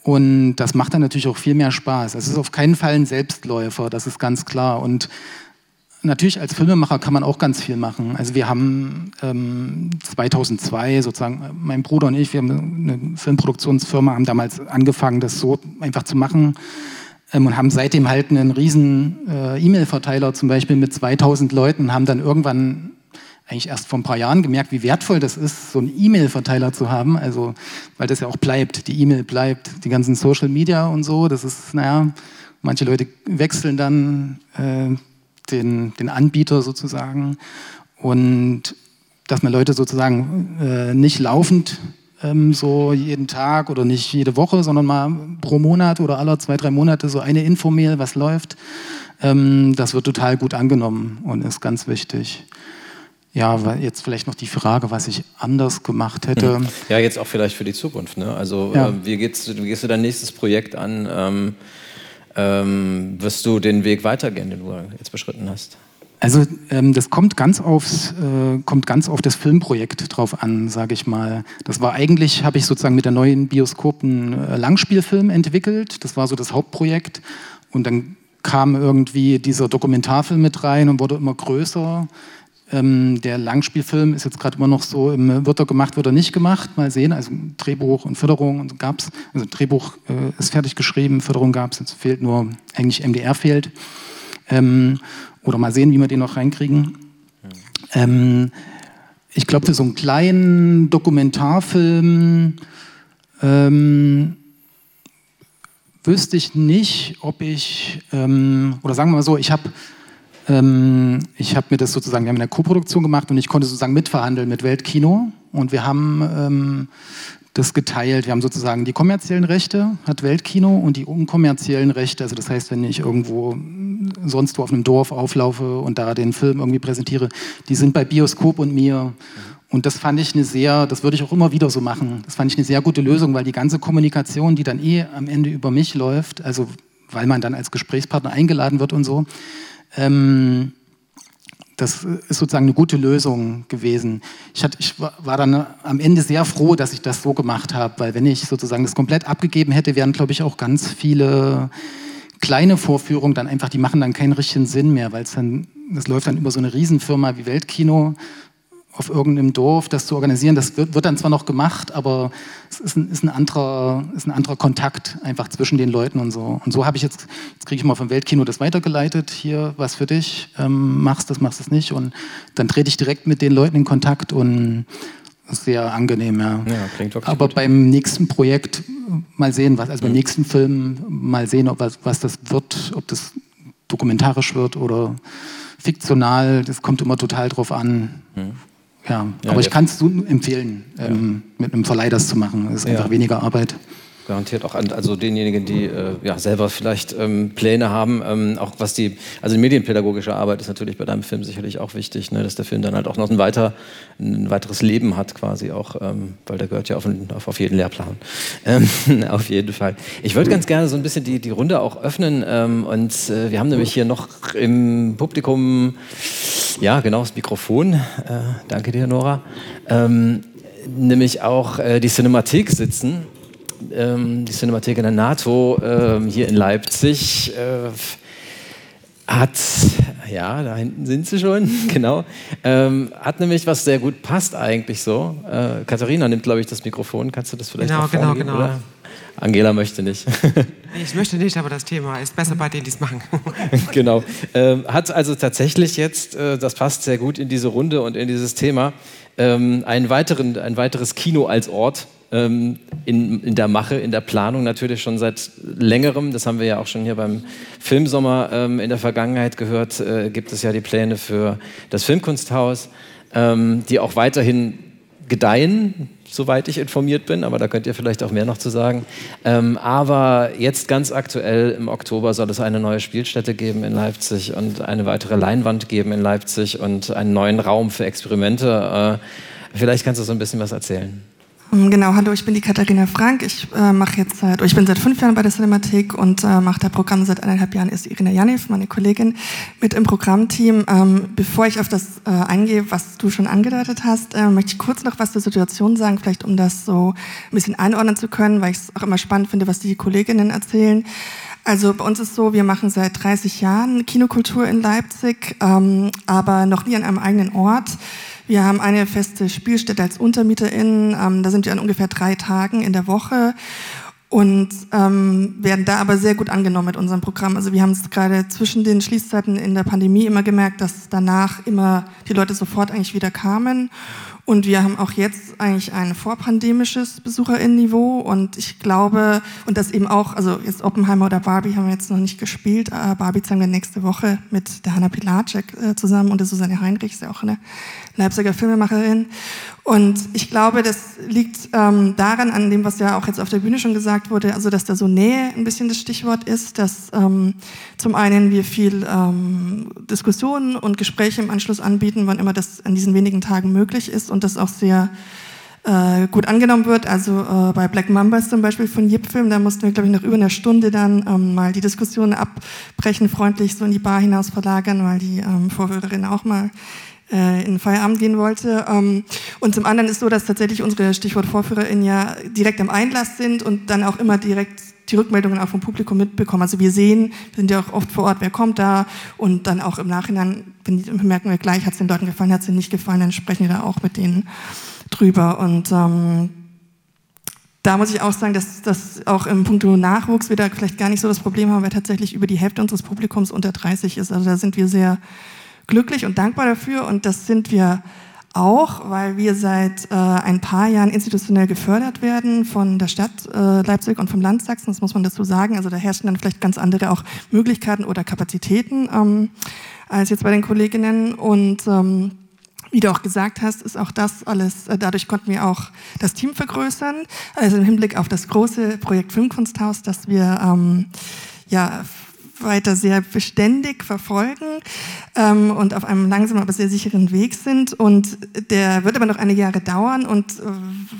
S5: Und das macht dann natürlich auch viel mehr Spaß. Es ist auf keinen Fall ein Selbstläufer, das ist ganz klar. Und natürlich als Filmemacher kann man auch ganz viel machen. Also wir haben ähm, 2002 sozusagen, mein Bruder und ich, wir haben eine Filmproduktionsfirma, haben damals angefangen, das so einfach zu machen ähm, und haben seitdem halt einen riesen äh, E-Mail-Verteiler zum Beispiel mit 2000 Leuten, haben dann irgendwann eigentlich erst vor ein paar Jahren gemerkt, wie wertvoll das ist, so einen E-Mail-Verteiler zu haben. Also, weil das ja auch bleibt. Die E-Mail bleibt, die ganzen Social Media und so. Das ist, naja, manche Leute wechseln dann äh, den, den Anbieter sozusagen. Und dass man Leute sozusagen äh, nicht laufend ähm, so jeden Tag oder nicht jede Woche, sondern mal pro Monat oder alle zwei, drei Monate so eine Infomail, was läuft, ähm, das wird total gut angenommen und ist ganz wichtig. Ja, jetzt vielleicht noch die Frage, was ich anders gemacht hätte.
S1: Hm. Ja, jetzt auch vielleicht für die Zukunft. Ne? Also ja. äh, wie, geht's, wie gehst du dein nächstes Projekt an? Ähm, ähm, wirst du den Weg weitergehen, den du jetzt beschritten hast?
S5: Also ähm, das kommt ganz aufs, äh, kommt ganz auf das Filmprojekt drauf an, sage ich mal. Das war eigentlich, habe ich sozusagen mit der neuen Bioskop einen äh, Langspielfilm entwickelt. Das war so das Hauptprojekt. Und dann kam irgendwie dieser Dokumentarfilm mit rein und wurde immer größer. Ähm, der Langspielfilm ist jetzt gerade immer noch so, im, wird er gemacht, wird er nicht gemacht, mal sehen. Also Drehbuch und Förderung gab es, also Drehbuch äh, ist fertig geschrieben, Förderung gab es, jetzt fehlt nur, eigentlich MDR fehlt. Ähm, oder mal sehen, wie wir den noch reinkriegen. Ähm, ich glaube, für so einen kleinen Dokumentarfilm ähm, wüsste ich nicht, ob ich, ähm, oder sagen wir mal so, ich habe ähm, ich habe mir das sozusagen, wir haben eine Co-Produktion gemacht und ich konnte sozusagen mitverhandeln mit Weltkino und wir haben ähm, das geteilt. Wir haben sozusagen die kommerziellen Rechte, hat Weltkino, und die unkommerziellen Rechte. Also das heißt, wenn ich irgendwo sonst wo auf einem Dorf auflaufe und da den Film irgendwie präsentiere, die sind bei Bioskop und mir. Und das fand ich eine sehr, das würde ich auch immer wieder so machen. Das fand ich eine sehr gute Lösung, weil die ganze Kommunikation, die dann eh am Ende über mich läuft, also weil man dann als Gesprächspartner eingeladen wird und so, ähm, das ist sozusagen eine gute Lösung gewesen. Ich, hatte, ich, war dann am Ende sehr froh, dass ich das so gemacht habe, weil wenn ich sozusagen das komplett abgegeben hätte, wären, glaube ich, auch ganz viele kleine Vorführungen dann einfach, die machen dann keinen richtigen Sinn mehr, weil es dann, das läuft dann über so eine Riesenfirma wie Weltkino auf irgendeinem Dorf das zu organisieren. Das wird, wird dann zwar noch gemacht, aber es ist ein, ist, ein anderer, ist ein anderer Kontakt einfach zwischen den Leuten und so. Und so habe ich jetzt, jetzt kriege ich mal vom Weltkino das weitergeleitet, hier was für dich, ähm, machst das, machst das nicht. Und dann trete ich direkt mit den Leuten in Kontakt und sehr angenehm, ja. ja klingt wirklich Aber gut. beim nächsten Projekt mal sehen, was, also beim mhm. nächsten Film mal sehen, ob was, was das wird, ob das dokumentarisch wird oder fiktional, das kommt immer total drauf an. Mhm. Ja, ja, aber ich kann es empfehlen, ähm, mit einem Verleih das zu machen. Es ist einfach weniger Arbeit.
S1: Garantiert auch an also denjenigen, die äh, ja, selber vielleicht ähm, Pläne haben, ähm, auch was die, also die medienpädagogische Arbeit ist natürlich bei deinem Film sicherlich auch wichtig, ne, dass der Film dann halt auch noch ein, weiter, ein weiteres Leben hat quasi auch, ähm, weil der gehört ja auf, auf, auf jeden Lehrplan. Ähm, *laughs* auf jeden Fall. Ich würde ganz gerne so ein bisschen die, die Runde auch öffnen ähm, und äh, wir haben nämlich hier noch im Publikum, ja genau, das Mikrofon, äh, danke dir Nora, ähm, nämlich auch äh, die Cinematik sitzen ähm, die Cinemathek in der NATO ähm, hier in Leipzig äh, hat, ja, da hinten sind sie schon, *laughs* genau, ähm, hat nämlich was sehr gut passt eigentlich so. Äh, Katharina nimmt, glaube ich, das Mikrofon. Kannst du das vielleicht
S6: genau, Genau, genau, genau.
S1: Angela möchte nicht. *laughs*
S6: ich möchte nicht, aber das Thema ist besser bei denen, die es machen. *laughs*
S1: genau. Ähm, hat also tatsächlich jetzt, äh, das passt sehr gut in diese Runde und in dieses Thema, ähm, einen weiteren, ein weiteres Kino als Ort ähm, in, in, der Mache, in der Planung natürlich schon seit längerem. Das haben wir ja auch schon hier beim Filmsommer ähm, in der Vergangenheit gehört. Äh, gibt es ja die Pläne für das Filmkunsthaus, ähm, die auch weiterhin gedeihen, soweit ich informiert bin, aber da könnt ihr vielleicht auch mehr noch zu sagen. Ähm, aber jetzt ganz aktuell im Oktober soll es eine neue Spielstätte geben in Leipzig und eine weitere Leinwand geben in Leipzig und einen neuen Raum für Experimente. Äh, vielleicht kannst du so ein bisschen was erzählen.
S7: Ähm, genau, hallo, ich bin die Katharina Frank. Ich äh, mache jetzt seit, ich bin seit fünf Jahren bei der Cinemathek und äh, mache das Programm seit eineinhalb Jahren. Ist Irina Janiv, meine Kollegin, mit im Programmteam. Ähm, bevor ich auf das äh, eingehe, was du schon angedeutet hast, äh, möchte ich kurz noch was zur Situation sagen, vielleicht um das so ein bisschen einordnen zu können, weil ich es auch immer spannend finde, was die Kolleginnen erzählen. Also bei uns ist so, wir machen seit 30 Jahren Kinokultur in Leipzig, ähm, aber noch nie an einem eigenen Ort. Wir haben eine feste Spielstätte als UntermieterInnen. Ähm, da sind wir an ungefähr drei Tagen in der Woche und ähm, werden da aber sehr gut angenommen mit unserem Programm. Also wir haben es gerade zwischen den Schließzeiten in der Pandemie immer gemerkt, dass danach immer die Leute sofort eigentlich wieder kamen. Und wir haben auch jetzt eigentlich ein vorpandemisches Besucherinnenniveau und ich glaube, und das eben auch, also jetzt Oppenheimer oder Barbie haben wir jetzt noch nicht gespielt, Barbie zeigen wir nächste Woche mit der Hanna Pilacek äh, zusammen und der Susanne Heinrich, ist ja auch eine Leipziger Filmemacherin. Und ich glaube, das liegt ähm, daran, an dem, was ja auch jetzt auf der Bühne schon gesagt wurde, also dass da so Nähe ein bisschen das Stichwort ist, dass ähm, zum einen wir viel ähm, Diskussionen und Gespräche im Anschluss anbieten, wann immer das an diesen wenigen Tagen möglich ist und das auch sehr äh, gut angenommen wird. Also äh, bei Black Mambas zum Beispiel von Jip Film, da mussten wir, glaube ich, nach über einer Stunde dann ähm, mal die Diskussion abbrechen, freundlich so in die Bar hinaus verlagern, weil die ähm, Vorhörerin auch mal äh, in Feierabend gehen wollte. Ähm, und zum anderen ist so, dass tatsächlich unsere Stichwort VorführerInnen ja direkt am Einlass sind und dann auch immer direkt die Rückmeldungen auch vom Publikum mitbekommen. Also wir sehen, wir sind ja auch oft vor Ort, wer kommt da und dann auch im Nachhinein, wenn die, merken wir gleich, hat es den Leuten gefallen, hat es ihnen nicht gefallen, dann sprechen wir da auch mit denen drüber und ähm, da muss ich auch sagen, dass, dass auch im Punkt Nachwuchs wir da vielleicht gar nicht so das Problem haben, weil tatsächlich über die Hälfte unseres Publikums unter 30 ist. Also da sind wir sehr glücklich und dankbar dafür und das sind wir auch, weil wir seit äh, ein paar Jahren institutionell gefördert werden von der Stadt äh, Leipzig und vom Land Sachsen, das muss man dazu sagen. Also da herrschen dann vielleicht ganz andere auch Möglichkeiten oder Kapazitäten ähm, als jetzt bei den Kolleginnen und ähm, wie du auch gesagt hast, ist auch das alles, äh, dadurch konnten wir auch das Team vergrößern. Also im Hinblick auf das große Projekt Filmkunsthaus, das wir ähm, ja weiter sehr beständig verfolgen ähm, und auf einem langsamen, aber sehr sicheren Weg sind. Und der wird aber noch einige Jahre dauern. Und äh,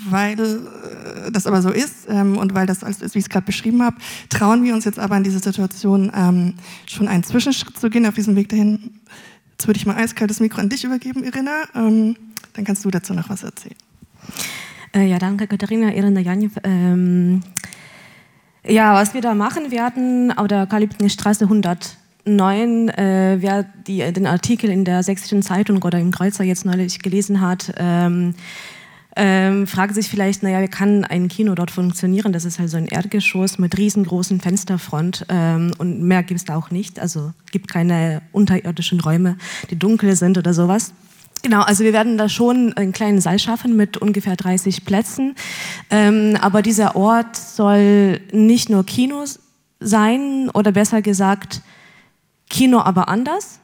S7: weil äh, das aber so ist ähm, und weil das alles ist, wie ich es gerade beschrieben habe, trauen wir uns jetzt aber in dieser Situation ähm, schon einen Zwischenschritt zu gehen auf diesem Weg dahin. Jetzt würde ich mal eiskaltes Mikro an dich übergeben, Irina. Ähm, dann kannst du dazu noch was erzählen.
S8: Äh, ja, danke, Katharina. Irina Janjew. Ja, was wir da machen werden, auf der Kalibnerstraße 109, äh, wer die, den Artikel in der Sächsischen Zeitung oder im Kreuzer jetzt neulich gelesen hat, ähm, ähm, fragt sich vielleicht, naja, wie kann ein Kino dort funktionieren? Das ist halt so ein Erdgeschoss mit riesengroßen Fensterfront ähm, und mehr gibt es da auch nicht. Also gibt keine unterirdischen Räume, die dunkel sind oder sowas. Genau, also wir werden da schon einen kleinen Saal schaffen mit ungefähr 30 Plätzen. Ähm, aber dieser Ort soll nicht nur Kino sein oder besser gesagt Kino aber anders.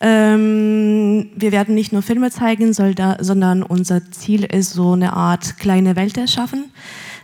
S8: Ähm, wir werden nicht nur Filme zeigen, sondern unser Ziel ist so eine Art kleine Welt erschaffen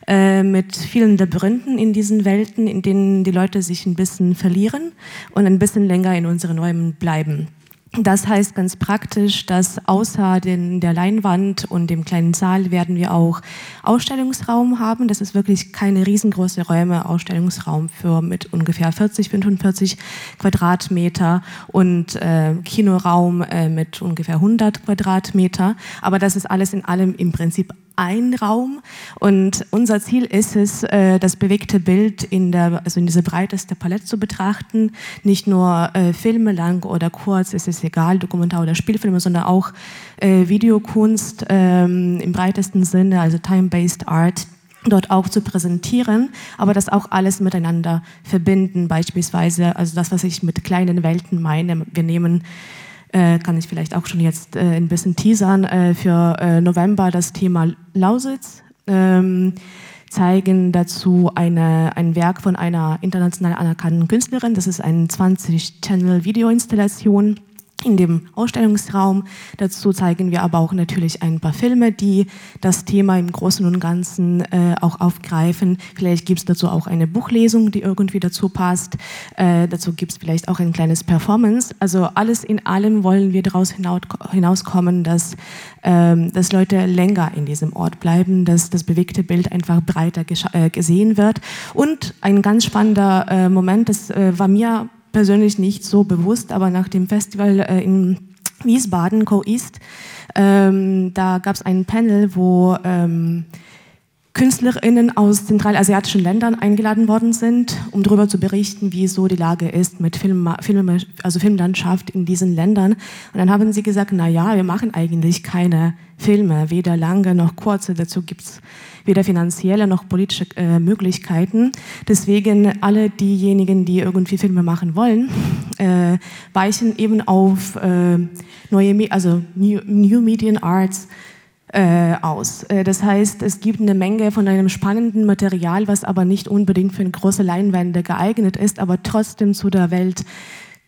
S8: äh, mit vielen Labyrinthen in diesen Welten, in denen die Leute sich ein bisschen verlieren und ein bisschen länger in unseren Räumen bleiben. Das heißt ganz praktisch, dass außer den, der Leinwand und dem kleinen Saal werden wir auch Ausstellungsraum haben. Das ist wirklich keine riesengroße Räume, Ausstellungsraum für mit ungefähr 40, 45 Quadratmeter und äh, Kinoraum äh, mit ungefähr 100 Quadratmeter. Aber das ist alles in allem im Prinzip ein Raum und unser Ziel ist es, äh, das bewegte Bild in der, also in diese breiteste Palette zu betrachten. Nicht nur äh, Filme lang oder kurz, es ist egal, Dokumentar oder Spielfilme, sondern auch äh, Videokunst ähm, im breitesten Sinne, also Time-Based Art dort auch zu präsentieren, aber das auch alles miteinander verbinden, beispielsweise, also das, was ich mit kleinen Welten meine. Wir nehmen äh, kann ich vielleicht auch schon jetzt äh, ein bisschen teasern, äh, für äh, November das Thema Lausitz. Ähm, zeigen dazu eine, ein Werk von einer international anerkannten Künstlerin. Das ist eine 20-Channel-Video-Installation in dem Ausstellungsraum. Dazu zeigen wir aber auch natürlich ein paar Filme, die das Thema im Großen und Ganzen äh, auch aufgreifen. Vielleicht gibt es dazu auch eine Buchlesung, die irgendwie dazu passt. Äh, dazu gibt es vielleicht auch ein kleines Performance. Also alles in allem wollen wir daraus hinauskommen, dass, ähm, dass Leute länger in diesem Ort bleiben, dass das bewegte Bild einfach breiter äh, gesehen wird. Und ein ganz spannender äh, Moment, das äh, war mir persönlich nicht so bewusst, aber nach dem Festival äh, in Wiesbaden, Co-East, ähm, da gab es ein Panel, wo ähm, KünstlerInnen aus zentralasiatischen Ländern eingeladen worden sind, um darüber zu berichten, wie so die Lage ist mit Film, Film, also Filmlandschaft in diesen Ländern. Und dann haben sie gesagt, na ja, wir machen eigentlich keine Filme, weder lange noch kurze. Dazu gibt es weder finanzielle noch politische äh, Möglichkeiten. Deswegen alle diejenigen, die irgendwie Filme machen wollen, äh, weichen eben auf äh, neue, also New, New Median Arts, äh, aus. Äh, das heißt, es gibt eine Menge von einem spannenden Material, was aber nicht unbedingt für eine große Leinwände geeignet ist, aber trotzdem zu der Welt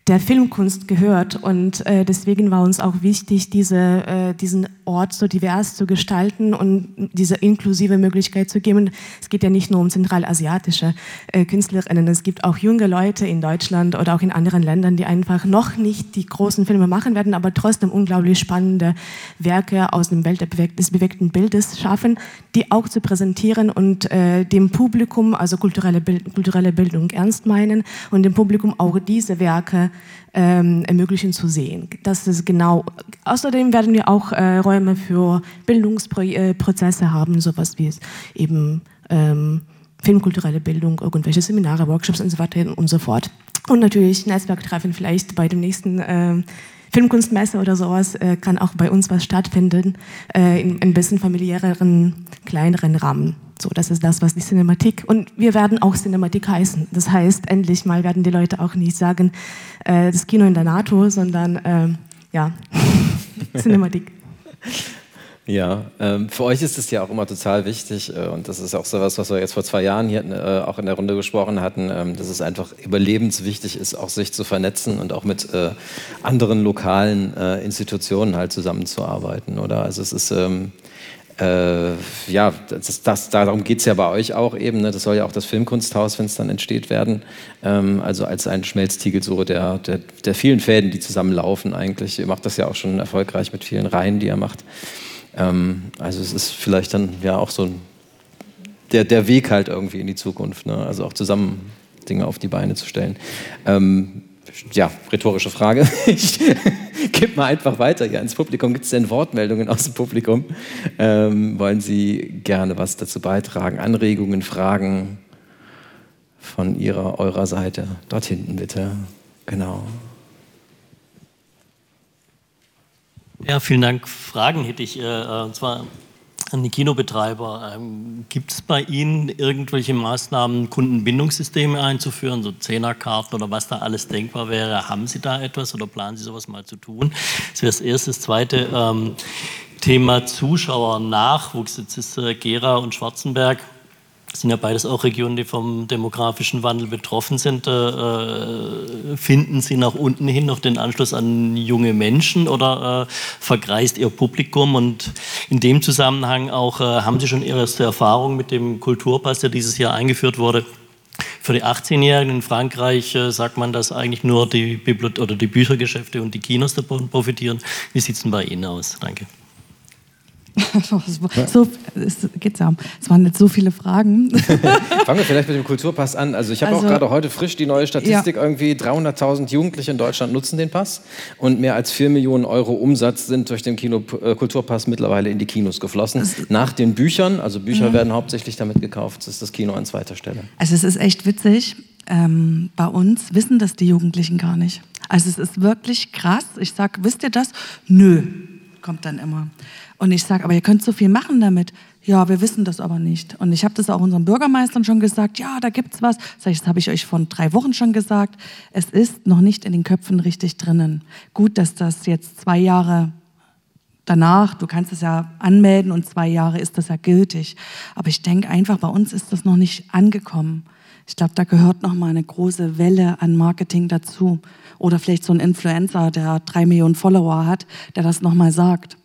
S8: der Filmkunst gehört. Und äh, deswegen war uns auch wichtig, diese, äh, diesen Ort so divers zu gestalten und diese inklusive Möglichkeit zu geben. Es geht ja nicht nur um zentralasiatische äh, Künstlerinnen, es gibt auch junge Leute in Deutschland oder auch in anderen Ländern, die einfach noch nicht die großen Filme machen werden, aber trotzdem unglaublich spannende Werke aus dem Welt des bewegten Bildes schaffen, die auch zu präsentieren und äh, dem Publikum, also kulturelle, Bild, kulturelle Bildung ernst meinen und dem Publikum auch diese Werke ähm, ermöglichen zu sehen. Das ist genau. Außerdem werden wir auch äh, Räume für Bildungsprozesse äh, haben, sowas wie es eben ähm, filmkulturelle Bildung, irgendwelche Seminare, Workshops und so weiter und so fort. Und natürlich Netzwerktreffen vielleicht bei dem nächsten äh, Filmkunstmesse oder sowas äh, kann auch bei uns was stattfinden, äh, in ein bisschen familiäreren, kleineren Rahmen. So, das ist das, was die Cinematik und wir werden auch Cinematik heißen. Das heißt, endlich mal werden die Leute auch nicht sagen, äh, das Kino in der NATO, sondern äh, ja, *laughs* Cinematik.
S1: Ja, ähm, für euch ist es ja auch immer total wichtig äh, und das ist auch so was, was wir jetzt vor zwei Jahren hier äh, auch in der Runde gesprochen hatten, ähm, dass es einfach überlebenswichtig ist, auch sich zu vernetzen und auch mit äh, anderen lokalen äh, Institutionen halt zusammenzuarbeiten, oder? Also es ist ähm, äh, ja, das, das, darum geht es ja bei euch auch eben. Ne? Das soll ja auch das Filmkunsthaus, wenn es dann entsteht, werden. Ähm, also als ein Schmelztiegel so der, der, der, vielen Fäden, die zusammenlaufen eigentlich. Ihr macht das ja auch schon erfolgreich mit vielen Reihen, die ihr macht. Ähm, also es ist vielleicht dann ja auch so ein, der, der Weg halt irgendwie in die Zukunft. Ne? Also auch zusammen Dinge auf die Beine zu stellen. Ähm, ja, rhetorische Frage. *laughs* Ich gebe mal einfach weiter hier ins Publikum. Gibt es denn Wortmeldungen aus dem Publikum? Ähm, wollen Sie gerne was dazu beitragen? Anregungen, Fragen von Ihrer, eurer Seite? Dort hinten bitte. Genau.
S9: Ja, vielen Dank. Fragen hätte ich. Äh, und zwar an die Kinobetreiber. Ähm, Gibt es bei Ihnen irgendwelche Maßnahmen, Kundenbindungssysteme einzuführen, so Zehnerkarten oder was da alles denkbar wäre? Haben Sie da etwas oder planen Sie sowas mal zu tun? Das wäre das Erste. Das Zweite, ähm, Thema Zuschauernachwuchs. Jetzt ist äh, Gera und Schwarzenberg das sind ja beides auch Regionen, die vom demografischen Wandel betroffen sind. Äh, finden Sie nach unten hin noch den Anschluss an junge Menschen oder äh, vergreist Ihr Publikum? Und in dem Zusammenhang auch, äh, haben Sie schon erste Erfahrungen mit dem Kulturpass, der dieses Jahr eingeführt wurde? Für die 18-Jährigen in Frankreich äh, sagt man, dass eigentlich nur die, Bibliot oder die Büchergeschäfte und die Kinos davon profitieren. Wie sieht es denn bei Ihnen aus? Danke. *laughs*
S10: so, es geht's ja. Es waren jetzt so viele Fragen. *laughs*
S1: Fangen wir vielleicht mit dem Kulturpass an. Also ich habe also, auch gerade heute frisch die neue Statistik ja. irgendwie 300.000 Jugendliche in Deutschland nutzen den Pass und mehr als 4 Millionen Euro Umsatz sind durch den Kino, äh, Kulturpass mittlerweile in die Kinos geflossen. Also, Nach den Büchern, also Bücher mhm. werden hauptsächlich damit gekauft, das ist das Kino an zweiter Stelle.
S10: Also es ist echt witzig. Ähm, bei uns wissen das die Jugendlichen gar nicht. Also es ist wirklich krass. Ich sage, wisst ihr das? Nö, kommt dann immer. Und ich sage, aber ihr könnt so viel machen damit. Ja, wir wissen das aber nicht. Und ich habe das auch unseren Bürgermeistern schon gesagt. Ja, da gibt's was. Sag ich, das habe ich euch vor drei Wochen schon gesagt. Es ist noch nicht in den Köpfen richtig drinnen. Gut, dass das jetzt zwei Jahre danach, du kannst es ja anmelden und zwei Jahre ist das ja gültig. Aber ich denke einfach, bei uns ist das noch nicht angekommen.
S2: Ich glaube, da gehört noch mal eine große Welle an Marketing dazu. Oder vielleicht so ein Influencer, der drei Millionen Follower hat, der das noch mal sagt.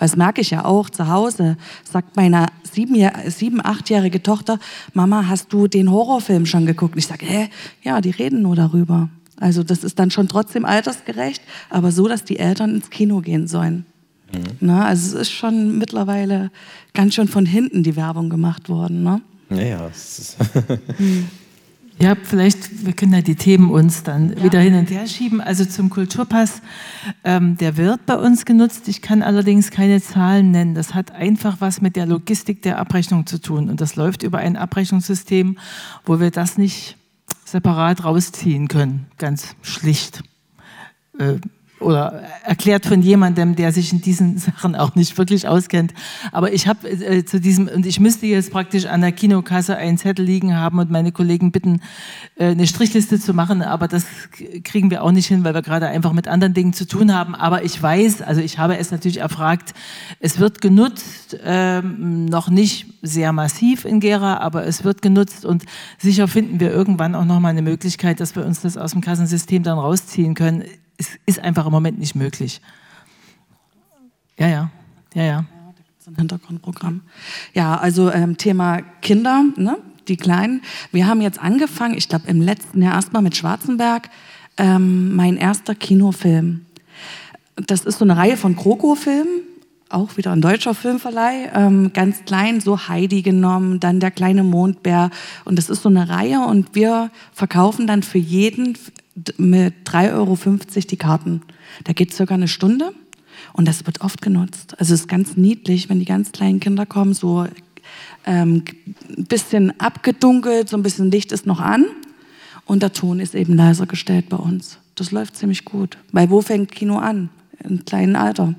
S2: Weil das merke ich ja auch zu Hause. Sagt meine sieben, sieben achtjährige Tochter, Mama, hast du den Horrorfilm schon geguckt? ich sage, hä? Ja, die reden nur darüber. Also das ist dann schon trotzdem altersgerecht, aber so, dass die Eltern ins Kino gehen sollen. Mhm. Na, also es ist schon mittlerweile ganz schön von hinten die Werbung gemacht worden. Ne?
S1: Ja, ja.
S3: Ja, vielleicht, wir können ja die Themen uns dann ja. wieder hin und her schieben. Also zum Kulturpass, ähm, der wird bei uns genutzt. Ich kann allerdings keine Zahlen nennen. Das hat einfach was mit der Logistik der Abrechnung zu tun. Und das läuft über ein Abrechnungssystem, wo wir das nicht separat rausziehen können. Ganz schlicht. Äh, oder erklärt von jemandem, der sich in diesen *laughs* Sachen auch nicht wirklich auskennt. Aber ich habe äh, zu diesem, und ich müsste jetzt praktisch an der Kinokasse einen Zettel liegen haben und meine Kollegen bitten, äh, eine Strichliste zu machen, aber das kriegen wir auch nicht hin, weil wir gerade einfach mit anderen Dingen zu tun haben. Aber ich weiß, also ich habe es natürlich erfragt, es wird genutzt, ähm, noch nicht sehr massiv in Gera, aber es wird genutzt und sicher finden wir irgendwann auch nochmal eine Möglichkeit, dass wir uns das aus dem Kassensystem dann rausziehen können es ist einfach im Moment nicht möglich. Ja, ja, ja, ja.
S2: ein Hintergrundprogramm. Ja, also ähm, Thema Kinder, ne? die Kleinen. Wir haben jetzt angefangen, ich glaube im letzten Jahr erstmal mit Schwarzenberg, ähm, mein erster Kinofilm. Das ist so eine Reihe von Kroko-Filmen, auch wieder ein deutscher Filmverleih, ähm, ganz klein, so Heidi genommen, dann der kleine Mondbär. Und das ist so eine Reihe und wir verkaufen dann für jeden mit 3,50 Euro die Karten. Da geht circa eine Stunde und das wird oft genutzt. Also es ist ganz niedlich, wenn die ganz kleinen Kinder kommen, so ähm, ein bisschen abgedunkelt, so ein bisschen Licht ist noch an und der Ton ist eben leiser gestellt bei uns. Das läuft ziemlich gut. Weil wo fängt Kino an? Im kleinen Alter.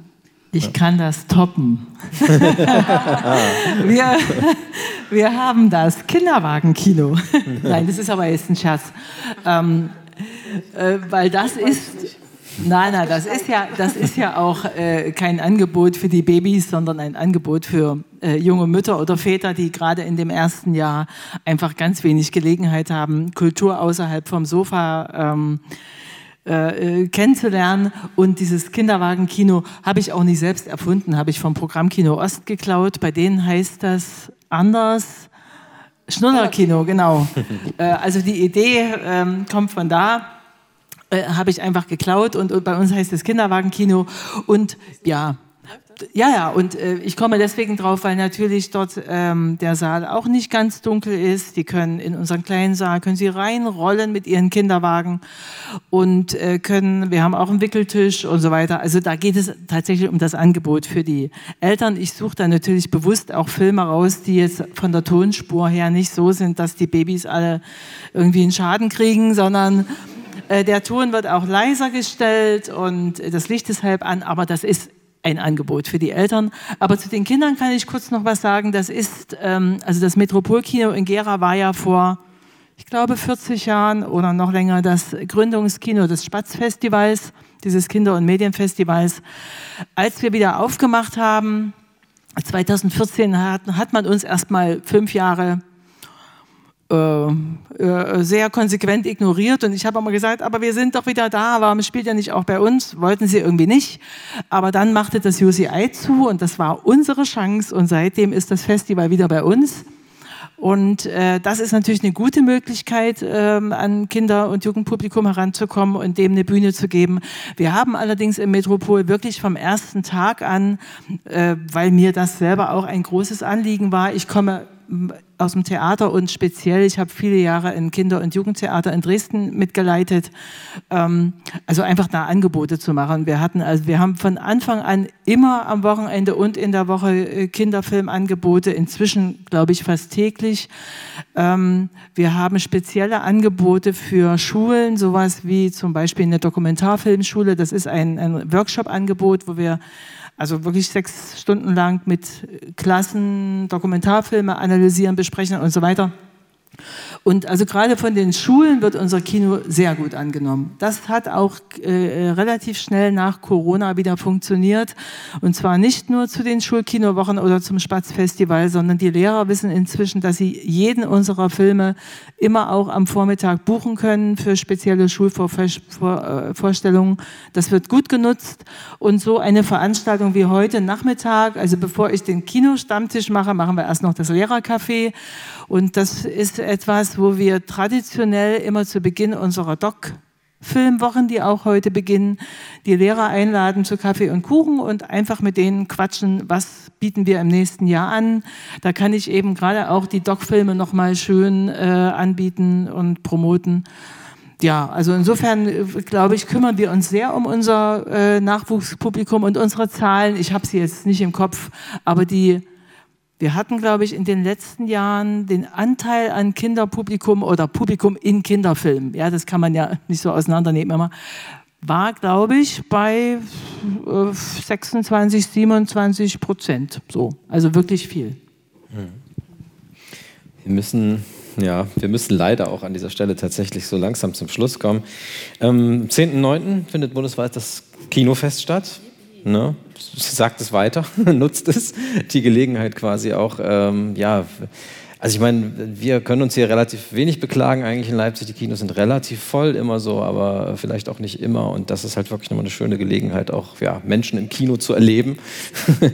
S3: Ich kann das toppen. *laughs* wir, wir haben das Kinderwagenkino. *laughs* Nein, das ist aber jetzt ein Scherz. Ähm, äh, weil das ist. Nein, nein, das ist ja, das ist ja auch äh, kein Angebot für die Babys, sondern ein Angebot für äh, junge Mütter oder Väter, die gerade in dem ersten Jahr einfach ganz wenig Gelegenheit haben, Kultur außerhalb vom Sofa ähm, äh, äh kennenzulernen. Und dieses Kinderwagenkino habe ich auch nicht selbst erfunden, habe ich vom Programmkino Ost geklaut. Bei denen heißt das anders. Schnullerkino, genau. *laughs* äh, also die Idee ähm, kommt von da. Äh, habe ich einfach geklaut und, und bei uns heißt es Kinderwagenkino und ja, ja, ja, und äh, ich komme deswegen drauf, weil natürlich dort ähm, der Saal auch nicht ganz dunkel ist. Die können in unseren kleinen Saal, können sie reinrollen mit ihren Kinderwagen und äh, können, wir haben auch einen Wickeltisch und so weiter. Also da geht es tatsächlich um das Angebot für die Eltern. Ich suche da natürlich bewusst auch Filme raus, die jetzt von der Tonspur her nicht so sind, dass die Babys alle irgendwie einen Schaden kriegen, sondern äh, der Ton wird auch leiser gestellt und das Licht ist halb an, aber das ist ein Angebot für die Eltern. Aber zu den Kindern kann ich kurz noch was sagen. Das ist, ähm, also das Metropolkino in Gera war ja vor, ich glaube, 40 Jahren oder noch länger das Gründungskino des Spatzfestivals, dieses Kinder- und Medienfestivals. Als wir wieder aufgemacht haben, 2014 hat, hat man uns erstmal fünf Jahre äh, äh, sehr konsequent ignoriert und ich habe immer gesagt, aber wir sind doch wieder da, warum spielt ihr nicht auch bei uns? Wollten sie irgendwie nicht. Aber dann machte das UCI zu und das war unsere Chance und seitdem ist das Festival wieder bei uns. Und äh, das ist natürlich eine gute Möglichkeit, ähm, an Kinder- und Jugendpublikum heranzukommen und dem eine Bühne zu geben. Wir haben allerdings im Metropol wirklich vom ersten Tag an, äh, weil mir das selber auch ein großes Anliegen war, ich komme aus dem Theater und speziell, ich habe viele Jahre ein Kinder- und Jugendtheater in Dresden mitgeleitet, ähm, also einfach da Angebote zu machen. Wir hatten, also wir haben von Anfang an immer am Wochenende und in der Woche äh, Kinderfilmangebote, inzwischen glaube ich fast täglich. Ähm, wir haben spezielle Angebote für Schulen, sowas wie zum Beispiel eine Dokumentarfilmschule. Das ist ein, ein Workshop-Angebot, wo wir also wirklich sechs Stunden lang mit Klassen Dokumentarfilme analysieren, besprechen und so weiter. Und also gerade von den Schulen wird unser Kino sehr gut angenommen. Das hat auch äh, relativ schnell nach Corona wieder funktioniert. Und zwar nicht nur zu den Schulkinowochen oder zum Spatzfestival, sondern die Lehrer wissen inzwischen, dass sie jeden unserer Filme immer auch am Vormittag buchen können für spezielle Schulvorstellungen. Das wird gut genutzt. Und so eine Veranstaltung wie heute Nachmittag, also bevor ich den Kinostammtisch mache, machen wir erst noch das Lehrercafé. Und das ist etwas, wo wir traditionell immer zu Beginn unserer Doc Filmwochen, die auch heute beginnen, die Lehrer einladen zu Kaffee und Kuchen und einfach mit denen quatschen, was bieten wir im nächsten Jahr an. Da kann ich eben gerade auch die Doc-Filme nochmal schön äh, anbieten und promoten. Ja, also insofern äh, glaube ich, kümmern wir uns sehr um unser äh, Nachwuchspublikum und unsere Zahlen. Ich habe sie jetzt nicht im Kopf, aber die wir hatten, glaube ich, in den letzten Jahren den Anteil an Kinderpublikum oder Publikum in Kinderfilmen, ja, das kann man ja nicht so auseinandernehmen immer, war, glaube ich, bei 26, äh, 27 Prozent. So, also wirklich viel.
S1: Wir müssen, ja, wir müssen leider auch an dieser Stelle tatsächlich so langsam zum Schluss kommen. Am 10.9. findet bundesweit das Kinofest statt. Ne? Sagt es weiter, *laughs* nutzt es, die Gelegenheit quasi auch, ähm, ja, also ich meine, wir können uns hier relativ wenig beklagen eigentlich in Leipzig. Die Kinos sind relativ voll immer so, aber vielleicht auch nicht immer. Und das ist halt wirklich nochmal eine schöne Gelegenheit, auch ja, Menschen im Kino zu erleben. *laughs*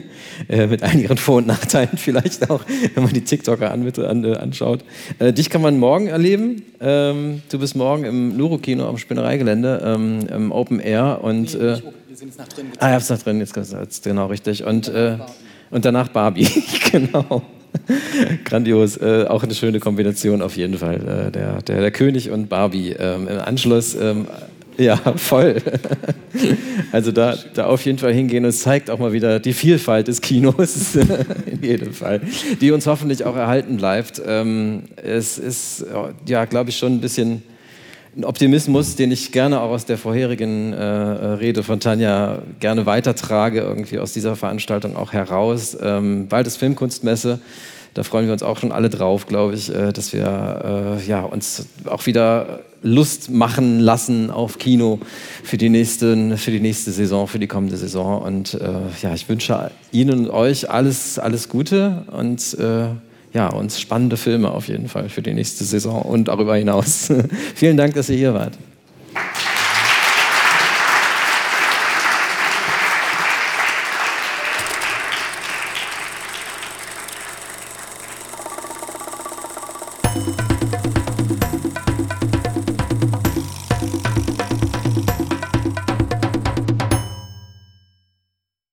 S1: Äh, mit einigen Vor- und Nachteilen vielleicht auch, wenn man die TikToker an, an, äh, anschaut. Äh, dich kann man morgen erleben. Ähm, du bist morgen im Luro-Kino am Spinnereigelände, ähm, im Open Air. Und, äh, sind jetzt nach drin. Ah, ich hab's nach drin jetzt genau richtig. Und, äh, und danach Barbie, *laughs* genau. *laughs* Grandios, äh, auch eine schöne Kombination auf jeden Fall. Äh, der, der, der König und Barbie ähm, im Anschluss. Ähm, ja, voll. *laughs* Also da, da auf jeden Fall hingehen und es zeigt auch mal wieder die Vielfalt des Kinos, *laughs* in jedem Fall, die uns hoffentlich auch erhalten bleibt. Ähm, es ist, ja, glaube ich, schon ein bisschen ein Optimismus, den ich gerne auch aus der vorherigen äh, Rede von Tanja gerne weitertrage, irgendwie aus dieser Veranstaltung auch heraus. Ähm, bald ist Filmkunstmesse. Da freuen wir uns auch schon alle drauf, glaube ich, äh, dass wir äh, ja, uns auch wieder Lust machen lassen auf Kino für die, nächsten, für die nächste Saison, für die kommende Saison. Und äh, ja, ich wünsche Ihnen und euch alles, alles Gute und äh, ja, uns spannende Filme auf jeden Fall für die nächste Saison und darüber hinaus. *laughs* Vielen Dank, dass ihr hier wart.